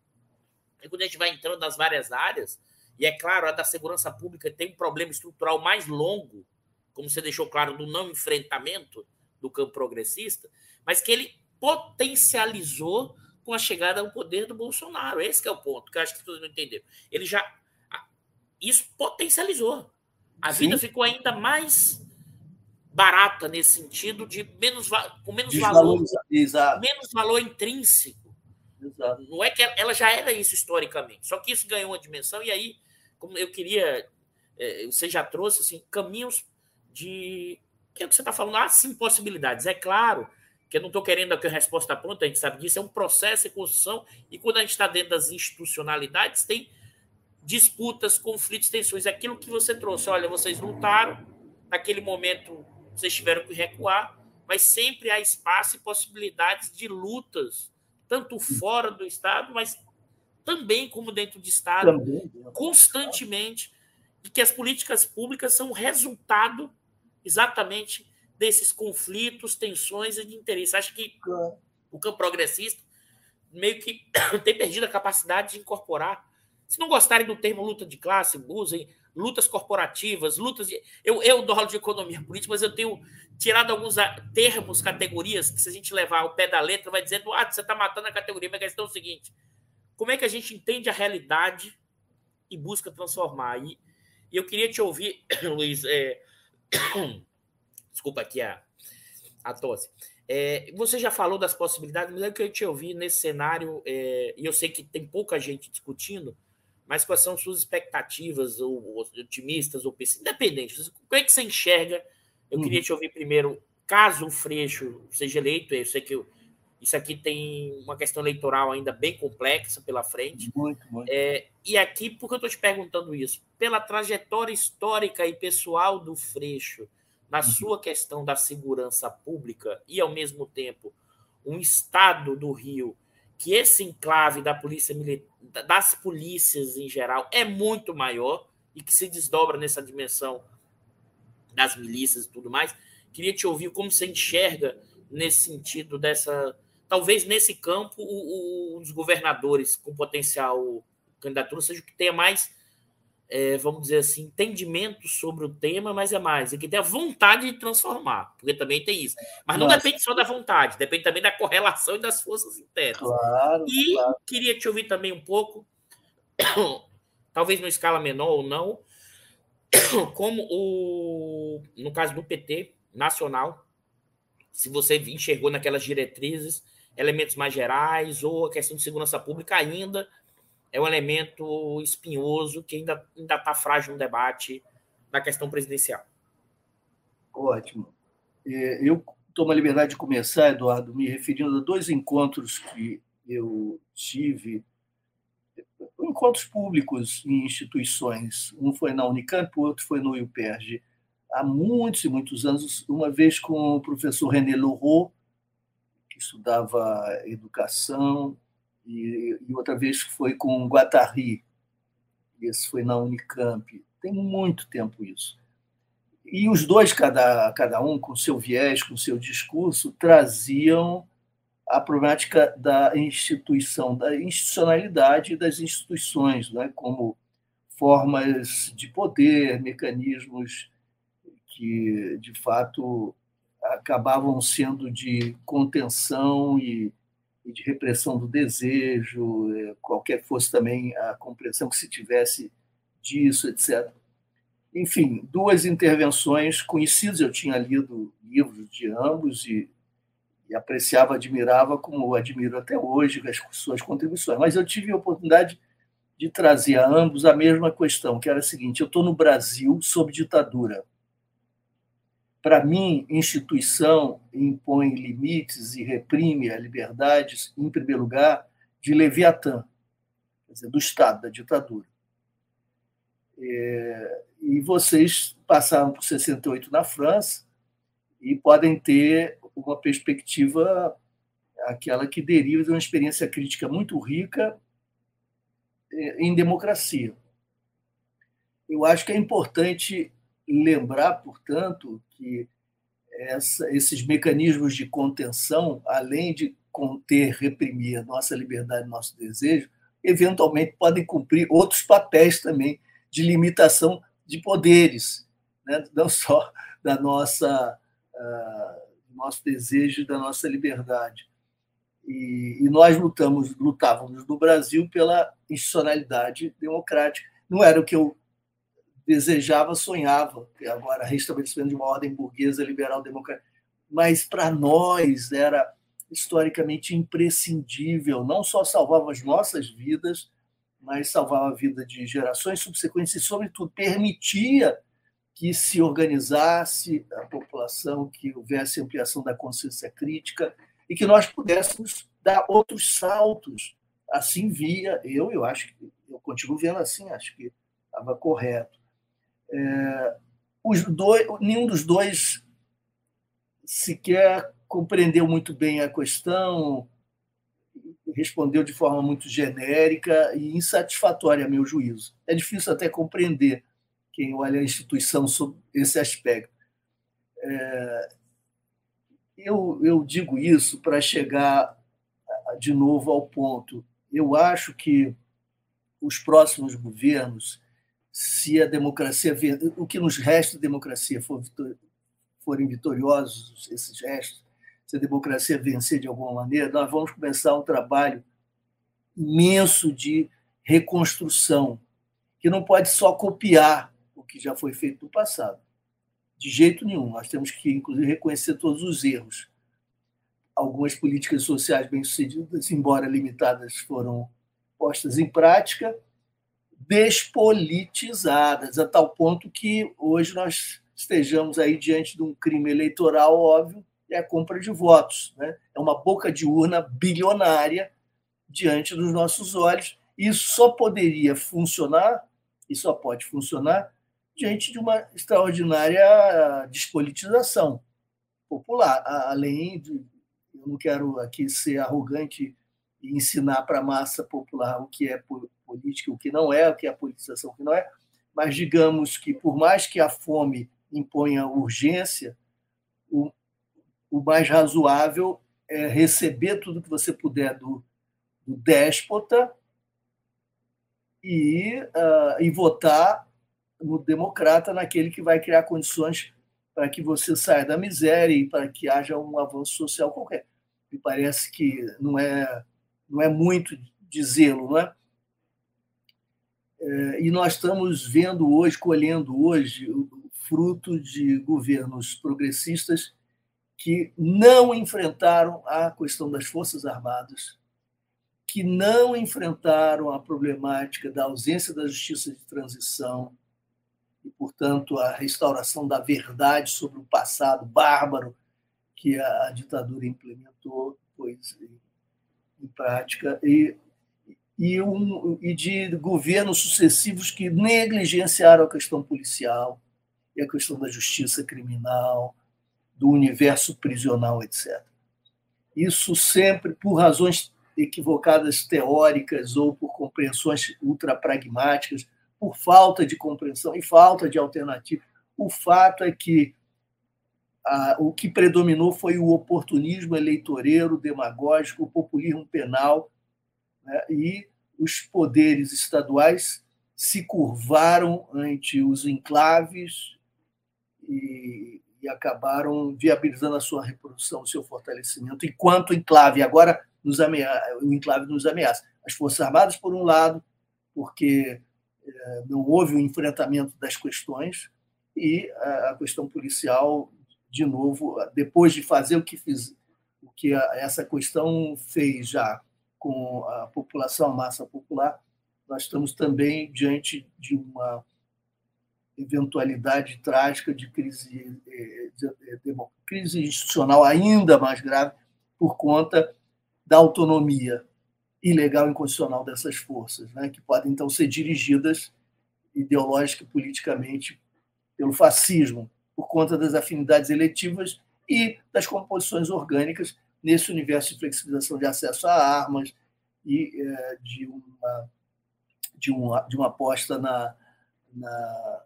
E quando a gente vai entrando nas várias áreas, e é claro, a da segurança pública tem um problema estrutural mais longo, como você deixou claro, do não enfrentamento do campo progressista, mas que ele potencializou com a chegada ao poder do Bolsonaro. Esse é o ponto que eu acho que todos não entenderam. Ele já. Isso potencializou. A Sim. vida ficou ainda mais barata nesse sentido de menos com menos valor, Exato. menos valor intrínseco. Exato. Não é que ela já era isso historicamente, só que isso ganhou uma dimensão e aí, como eu queria, é, você já trouxe assim caminhos de que é o que você está falando, há sim possibilidades. É claro que eu não estou querendo aqui a resposta pronta, a gente sabe disso, é um processo de construção, e quando a gente está dentro das institucionalidades, tem disputas, conflitos, tensões. Aquilo que você trouxe, olha, vocês lutaram, naquele momento vocês tiveram que recuar, mas sempre há espaço e possibilidades de lutas, tanto fora do Estado, mas também como dentro do Estado, também. constantemente, e que as políticas públicas são resultado exatamente desses conflitos, tensões e de interesse. Acho que o campo progressista meio que tem perdido a capacidade de incorporar Se não gostarem do termo luta de classe, usem lutas corporativas, lutas de. Eu, eu dou aula de economia política, mas eu tenho tirado alguns termos, categorias, que se a gente levar ao pé da letra, vai dizendo, ah, você está matando a categoria. Mas a questão é o seguinte: como é que a gente entende a realidade e busca transformar? E, e eu queria te ouvir, Luiz. É... Desculpa aqui a, a tosse. É, você já falou das possibilidades, mas eu queria te ouvir nesse cenário, é, e eu sei que tem pouca gente discutindo, mas quais são suas expectativas, ou, ou otimistas, ou pessimistas, independente. Como é que você enxerga? Eu queria uhum. te ouvir primeiro, caso o Freixo seja eleito, eu sei que eu, isso aqui tem uma questão eleitoral ainda bem complexa pela frente. Muito, muito. É, e aqui, por que eu estou te perguntando isso? Pela trajetória histórica e pessoal do Freixo, na uhum. sua questão da segurança pública e, ao mesmo tempo, um estado do Rio que esse enclave da polícia das polícias em geral é muito maior e que se desdobra nessa dimensão das milícias e tudo mais. Queria te ouvir como você enxerga nesse sentido dessa, talvez nesse campo o, o, os governadores com potencial candidatura seja o que tenha mais é, vamos dizer assim, entendimento sobre o tema, mas é mais, é que tem a vontade de transformar, porque também tem isso. Mas não Nossa. depende só da vontade, depende também da correlação e das forças internas. Claro, e claro. queria te ouvir também um pouco, talvez numa escala menor ou não, como o, no caso do PT nacional, se você enxergou naquelas diretrizes elementos mais gerais ou a questão de segurança pública ainda é um elemento espinhoso que ainda está frágil no debate na questão presidencial. Ótimo. É, eu tomo a liberdade de começar, Eduardo, me referindo a dois encontros que eu tive, encontros públicos em instituições. Um foi na Unicamp, o outro foi no UPERJ. Há muitos e muitos anos, uma vez com o professor René Leroux, que estudava educação e, e outra vez foi com Guattari, esse foi na Unicamp. Tem muito tempo isso. E os dois, cada, cada um com seu viés, com seu discurso, traziam a problemática da instituição, da institucionalidade das instituições, né? como formas de poder, mecanismos que, de fato, acabavam sendo de contenção e e de repressão do desejo, é, qualquer que fosse também a compreensão que se tivesse disso, etc. Enfim, duas intervenções conhecidas, eu tinha lido livros de ambos e, e apreciava, admirava, como admiro até hoje, as suas contribuições. Mas eu tive a oportunidade de trazer a ambos a mesma questão, que era a seguinte: eu estou no Brasil sob ditadura para mim, instituição impõe limites e reprime a liberdade, em primeiro lugar, de Leviatã, quer dizer, do Estado, da ditadura. É, e vocês passaram por 68 na França e podem ter uma perspectiva, aquela que deriva de uma experiência crítica muito rica é, em democracia. Eu acho que é importante lembrar, portanto, que essa, esses mecanismos de contenção, além de conter, reprimir a nossa liberdade, nosso desejo, eventualmente podem cumprir outros papéis também de limitação de poderes, né? não só da nossa uh, nosso desejo da nossa liberdade. E, e, nós lutamos, lutávamos no Brasil pela institucionalidade democrática. Não era o que eu desejava, sonhava, agora restabelecimento de uma ordem burguesa, liberal, democrática. Mas para nós era historicamente imprescindível, não só salvava as nossas vidas, mas salvava a vida de gerações subsequentes e, sobretudo, permitia que se organizasse a população, que houvesse ampliação da consciência crítica e que nós pudéssemos dar outros saltos. Assim via eu, eu acho que eu continuo vendo assim, acho que estava correto. É, os dois, nenhum dos dois sequer compreendeu muito bem a questão, respondeu de forma muito genérica e insatisfatória, a meu juízo. É difícil até compreender quem olha a instituição sob esse aspecto. É, eu, eu digo isso para chegar de novo ao ponto. Eu acho que os próximos governos, se a democracia, o que nos resta de democracia for, forem vitoriosos, esses restos, se a democracia vencer de alguma maneira, nós vamos começar um trabalho imenso de reconstrução, que não pode só copiar o que já foi feito no passado. De jeito nenhum. Nós temos que, inclusive, reconhecer todos os erros. Algumas políticas sociais bem-sucedidas, embora limitadas, foram postas em prática, despolitizadas, a tal ponto que hoje nós estejamos aí diante de um crime eleitoral óbvio, é a compra de votos. Né? É uma boca de urna bilionária diante dos nossos olhos. Isso só poderia funcionar, e só pode funcionar, diante de uma extraordinária despolitização popular. Além de. Eu não quero aqui ser arrogante e ensinar para a massa popular o que é política, o que não é, o que é politização, o que não é, mas digamos que, por mais que a fome imponha urgência, o, o mais razoável é receber tudo que você puder do, do déspota e, uh, e votar no democrata, naquele que vai criar condições para que você saia da miséria e para que haja um avanço social qualquer. Me parece que não é, não é muito dizê-lo, não é? É? E nós estamos vendo hoje, colhendo hoje, o fruto de governos progressistas que não enfrentaram a questão das Forças Armadas, que não enfrentaram a problemática da ausência da justiça de transição e, portanto, a restauração da verdade sobre o passado bárbaro que a ditadura implementou pois, em prática, e, e, um, e de governos sucessivos que negligenciaram a questão policial e a questão da justiça criminal, do universo prisional, etc. Isso sempre por razões equivocadas teóricas ou por compreensões ultrapragmáticas, por falta de compreensão e falta de alternativa. O fato é que ah, o que predominou foi o oportunismo eleitoreiro, demagógico, o populismo penal, né? e os poderes estaduais se curvaram ante os enclaves e, e acabaram viabilizando a sua reprodução, o seu fortalecimento, enquanto o enclave agora nos ameaça, o enclave nos ameaça. As Forças Armadas, por um lado, porque é, não houve o um enfrentamento das questões, e a questão policial, de novo, depois de fazer o que fiz, o que essa questão fez já com a população, a massa popular, nós estamos também diante de uma eventualidade trágica de crise, eh, de, crise institucional ainda mais grave por conta da autonomia ilegal e inconstitucional dessas forças, né, que podem então ser dirigidas ideológica e politicamente pelo fascismo, por conta das afinidades eletivas e das composições orgânicas nesse universo de flexibilização de acesso a armas e é, de, uma, de, uma, de uma aposta na, na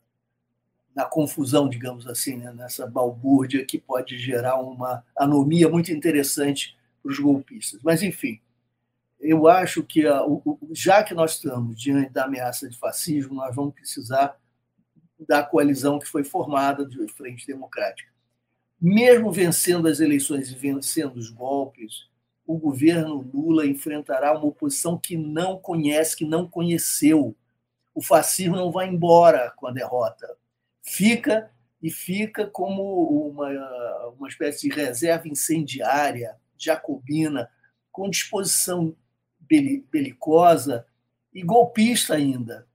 na confusão, digamos assim, né? nessa balbúrdia que pode gerar uma anomia muito interessante para os golpistas. Mas, enfim, eu acho que, já que nós estamos diante da ameaça de fascismo, nós vamos precisar da coalizão que foi formada de Frente Democrática. Mesmo vencendo as eleições e vencendo os golpes, o governo Lula enfrentará uma oposição que não conhece, que não conheceu. O fascismo não vai embora com a derrota fica e fica como uma, uma espécie de reserva incendiária, jacobina, com disposição belicosa e golpista ainda.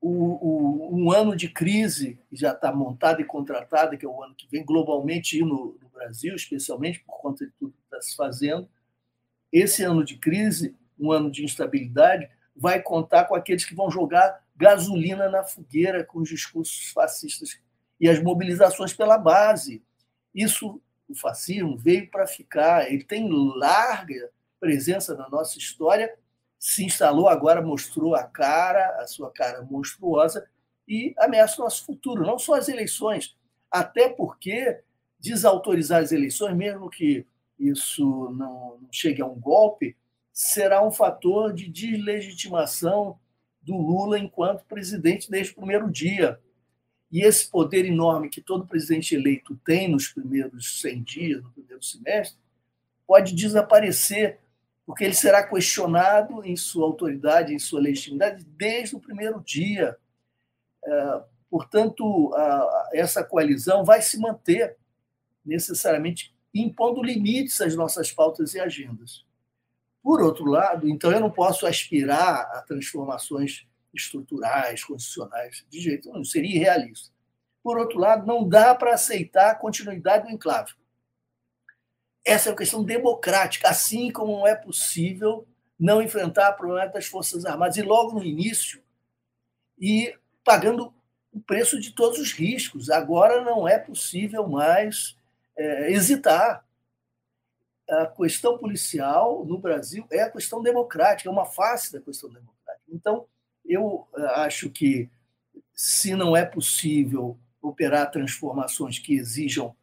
O, o, um ano de crise já está montado e contratado, que é o ano que vem, globalmente e no, no Brasil, especialmente por conta de tudo que está se fazendo. Esse ano de crise, um ano de instabilidade, vai contar com aqueles que vão jogar gasolina na fogueira com os discursos fascistas e as mobilizações pela base. Isso, o fascismo veio para ficar, ele tem larga presença na nossa história, se instalou agora, mostrou a cara, a sua cara monstruosa, e ameaça o nosso futuro, não só as eleições, até porque desautorizar as eleições, mesmo que isso não chegue a um golpe, será um fator de deslegitimação do Lula enquanto presidente desde o primeiro dia. E esse poder enorme que todo presidente eleito tem nos primeiros 100 dias, no primeiro semestre, pode desaparecer, porque ele será questionado em sua autoridade, em sua legitimidade, desde o primeiro dia. Portanto, essa coalizão vai se manter necessariamente impondo limites às nossas pautas e agendas. Por outro lado, então, eu não posso aspirar a transformações estruturais, constitucionais, de jeito nenhum, seria irrealista. Por outro lado, não dá para aceitar a continuidade do enclave. Essa é uma questão democrática, assim como não é possível não enfrentar o problema das Forças Armadas, e logo no início, e pagando o preço de todos os riscos. Agora não é possível mais é, hesitar. A questão policial no Brasil é a questão democrática, é uma face da questão democrática. Então, eu eh, acho que, se não é possível operar transformações que exijam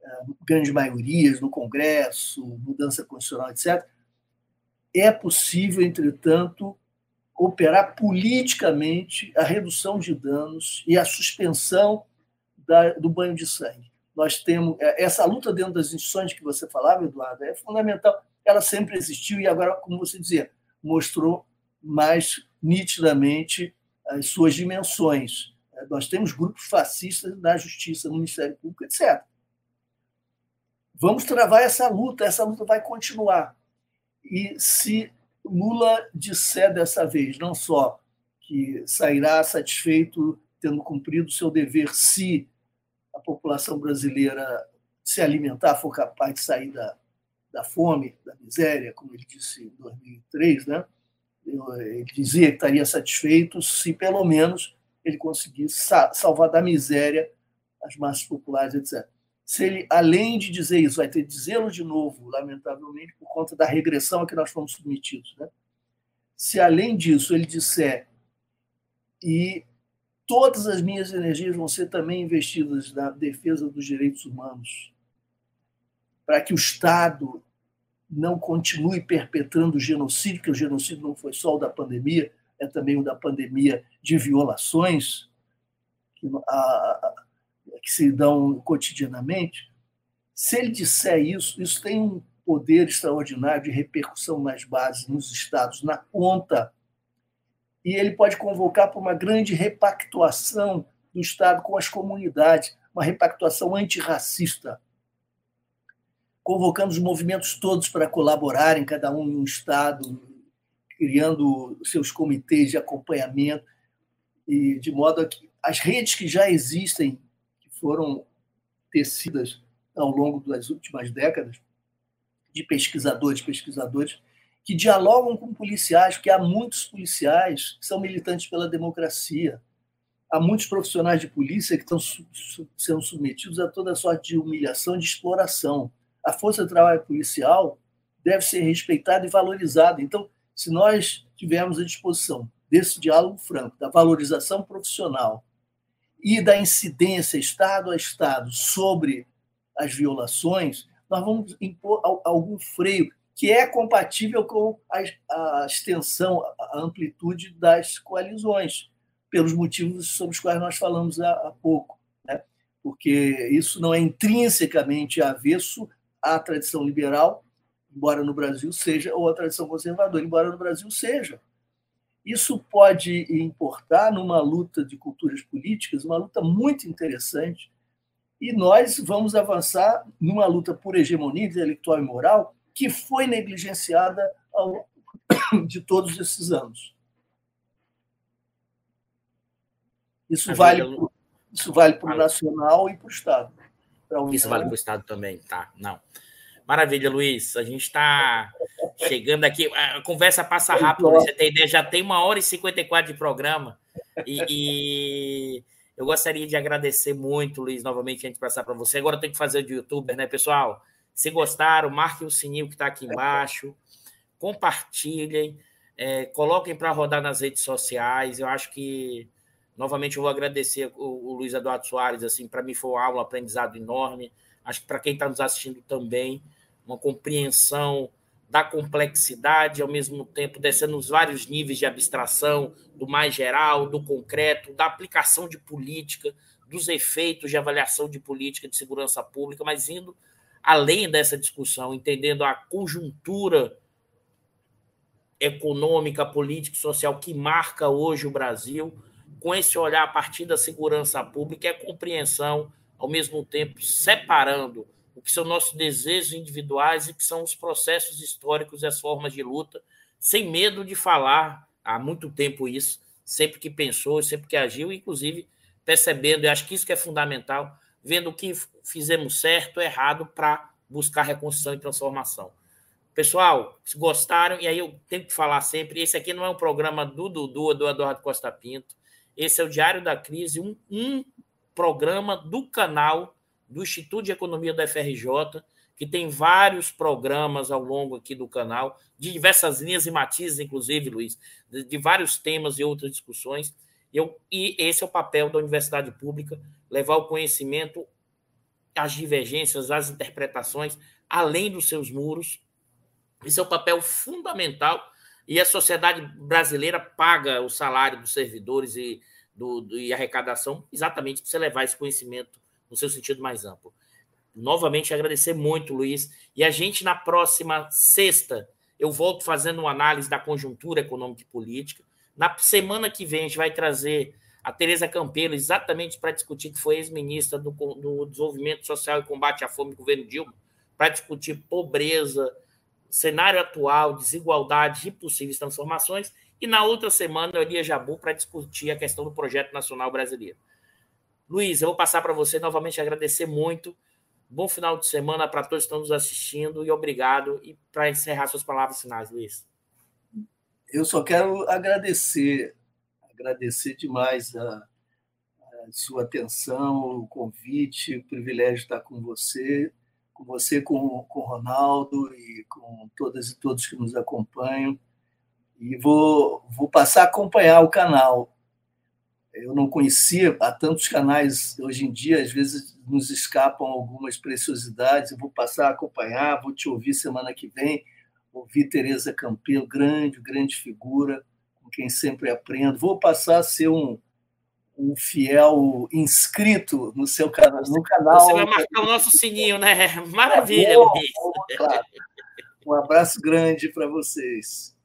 eh, grandes maiorias no Congresso, mudança constitucional, etc., é possível, entretanto, operar politicamente a redução de danos e a suspensão da, do banho de sangue. Nós temos é, essa luta dentro das instituições que você falava, Eduardo, é fundamental. Ela sempre existiu e agora, como você dizia, mostrou mais nitidamente as suas dimensões. É, nós temos grupos fascistas na justiça, no Ministério Público, etc. Vamos travar essa luta, essa luta vai continuar. E se Lula disser dessa vez, não só que sairá satisfeito tendo cumprido seu dever se a população brasileira se alimentar, for capaz de sair da, da fome, da miséria, como ele disse em 2003, né? ele dizia que estaria satisfeito se, pelo menos, ele conseguisse salvar da miséria as massas populares, etc. Se ele, além de dizer isso, vai ter dizê-lo de novo, lamentavelmente, por conta da regressão a que nós fomos submetidos. Né? Se, além disso, ele disser e todas as minhas energias vão ser também investidas na defesa dos direitos humanos, para que o Estado não continue perpetrando o genocídio, que o genocídio não foi só o da pandemia, é também o da pandemia de violações que, a, que se dão cotidianamente. Se ele disser isso, isso tem um poder extraordinário de repercussão nas bases, nos estados, na ponta e ele pode convocar para uma grande repactuação do Estado com as comunidades, uma repactuação antirracista, convocando os movimentos todos para colaborarem, cada um em um Estado, criando seus comitês de acompanhamento, e de modo que as redes que já existem, foram tecidas ao longo das últimas décadas, de pesquisadores, pesquisadores, que dialogam com policiais, porque há muitos policiais que são militantes pela democracia. Há muitos profissionais de polícia que estão sendo submetidos a toda sorte de humilhação, de exploração. A força de trabalho policial deve ser respeitada e valorizada. Então, se nós tivermos a disposição desse diálogo franco, da valorização profissional e da incidência Estado a Estado sobre as violações, nós vamos impor algum freio que é compatível com a, extensão, a amplitude das coalizões, pelos motivos sobre os quais nós falamos há pouco. Né? Porque isso não é intrinsecamente avesso à tradição liberal, embora no Brasil seja, ou à tradição conservadora, embora no Brasil seja. Isso pode importar numa luta de culturas políticas, uma luta muito interessante, e nós vamos avançar numa luta por hegemonia intelectual e moral que foi negligenciada ao de todos esses anos. Isso vale, isso vale para o nacional e para o Estado. Isso vale para o Estado também, tá? Não. Maravilha, Luiz. A gente está chegando aqui. A conversa passa rápido, você tem ideia. Já tem uma hora e 54 de programa. E, e eu gostaria de agradecer muito, Luiz, novamente, antes de passar para você. Agora eu tenho que fazer de youtuber, né, pessoal? Se gostaram, marquem o sininho que está aqui embaixo, compartilhem, é, coloquem para rodar nas redes sociais. Eu acho que, novamente, eu vou agradecer o, o Luiz Eduardo Soares. Assim, para mim foi uma aula, um aprendizado enorme. Acho que para quem está nos assistindo também, uma compreensão da complexidade, ao mesmo tempo descendo nos vários níveis de abstração, do mais geral, do concreto, da aplicação de política, dos efeitos de avaliação de política de segurança pública, mas indo além dessa discussão, entendendo a conjuntura econômica, política e social que marca hoje o Brasil, com esse olhar a partir da segurança pública, é compreensão, ao mesmo tempo separando o que são nossos desejos individuais e que são os processos históricos e as formas de luta, sem medo de falar há muito tempo isso, sempre que pensou, sempre que agiu, inclusive percebendo, e acho que isso que é fundamental, vendo o que fizemos certo errado para buscar reconstrução e transformação. Pessoal, se gostaram, e aí eu tenho que falar sempre, esse aqui não é um programa do Dudu, do Eduardo Costa Pinto, esse é o Diário da Crise, um, um programa do canal do Instituto de Economia da FRJ, que tem vários programas ao longo aqui do canal, de diversas linhas e matizes, inclusive, Luiz, de, de vários temas e outras discussões. Eu, e esse é o papel da universidade pública, levar o conhecimento, as divergências, as interpretações, além dos seus muros. Esse é o papel fundamental e a sociedade brasileira paga o salário dos servidores e, do, do, e arrecadação exatamente para você levar esse conhecimento no seu sentido mais amplo. Novamente, agradecer muito, Luiz. E a gente, na próxima sexta, eu volto fazendo uma análise da conjuntura econômica e política. Na semana que vem, a gente vai trazer a Tereza Campelo, exatamente para discutir, que foi ex-ministra do, do, Desenvolvimento Social e Combate à Fome do governo Dilma, para discutir pobreza, cenário atual, desigualdade e possíveis transformações. E na outra semana, eu iria Jabu para discutir a questão do projeto nacional brasileiro. Luiz, eu vou passar para você novamente agradecer muito. Bom final de semana para todos que estão nos assistindo e obrigado. E para encerrar suas palavras finais, Luiz. Eu só quero agradecer, agradecer demais a, a sua atenção, o convite, o privilégio de estar com você, com você, com, com o Ronaldo e com todas e todos que nos acompanham. E vou, vou passar a acompanhar o canal eu não conhecia há tantos canais hoje em dia, às vezes nos escapam algumas preciosidades. Eu vou passar a acompanhar, vou te ouvir semana que vem, ouvir Tereza Campelo, grande, grande figura, com quem sempre aprendo. Vou passar a ser um, um fiel inscrito no seu canal, no canal. Você vai marcar o nosso sininho, né? Maravilha, bom, claro. Um abraço grande para vocês.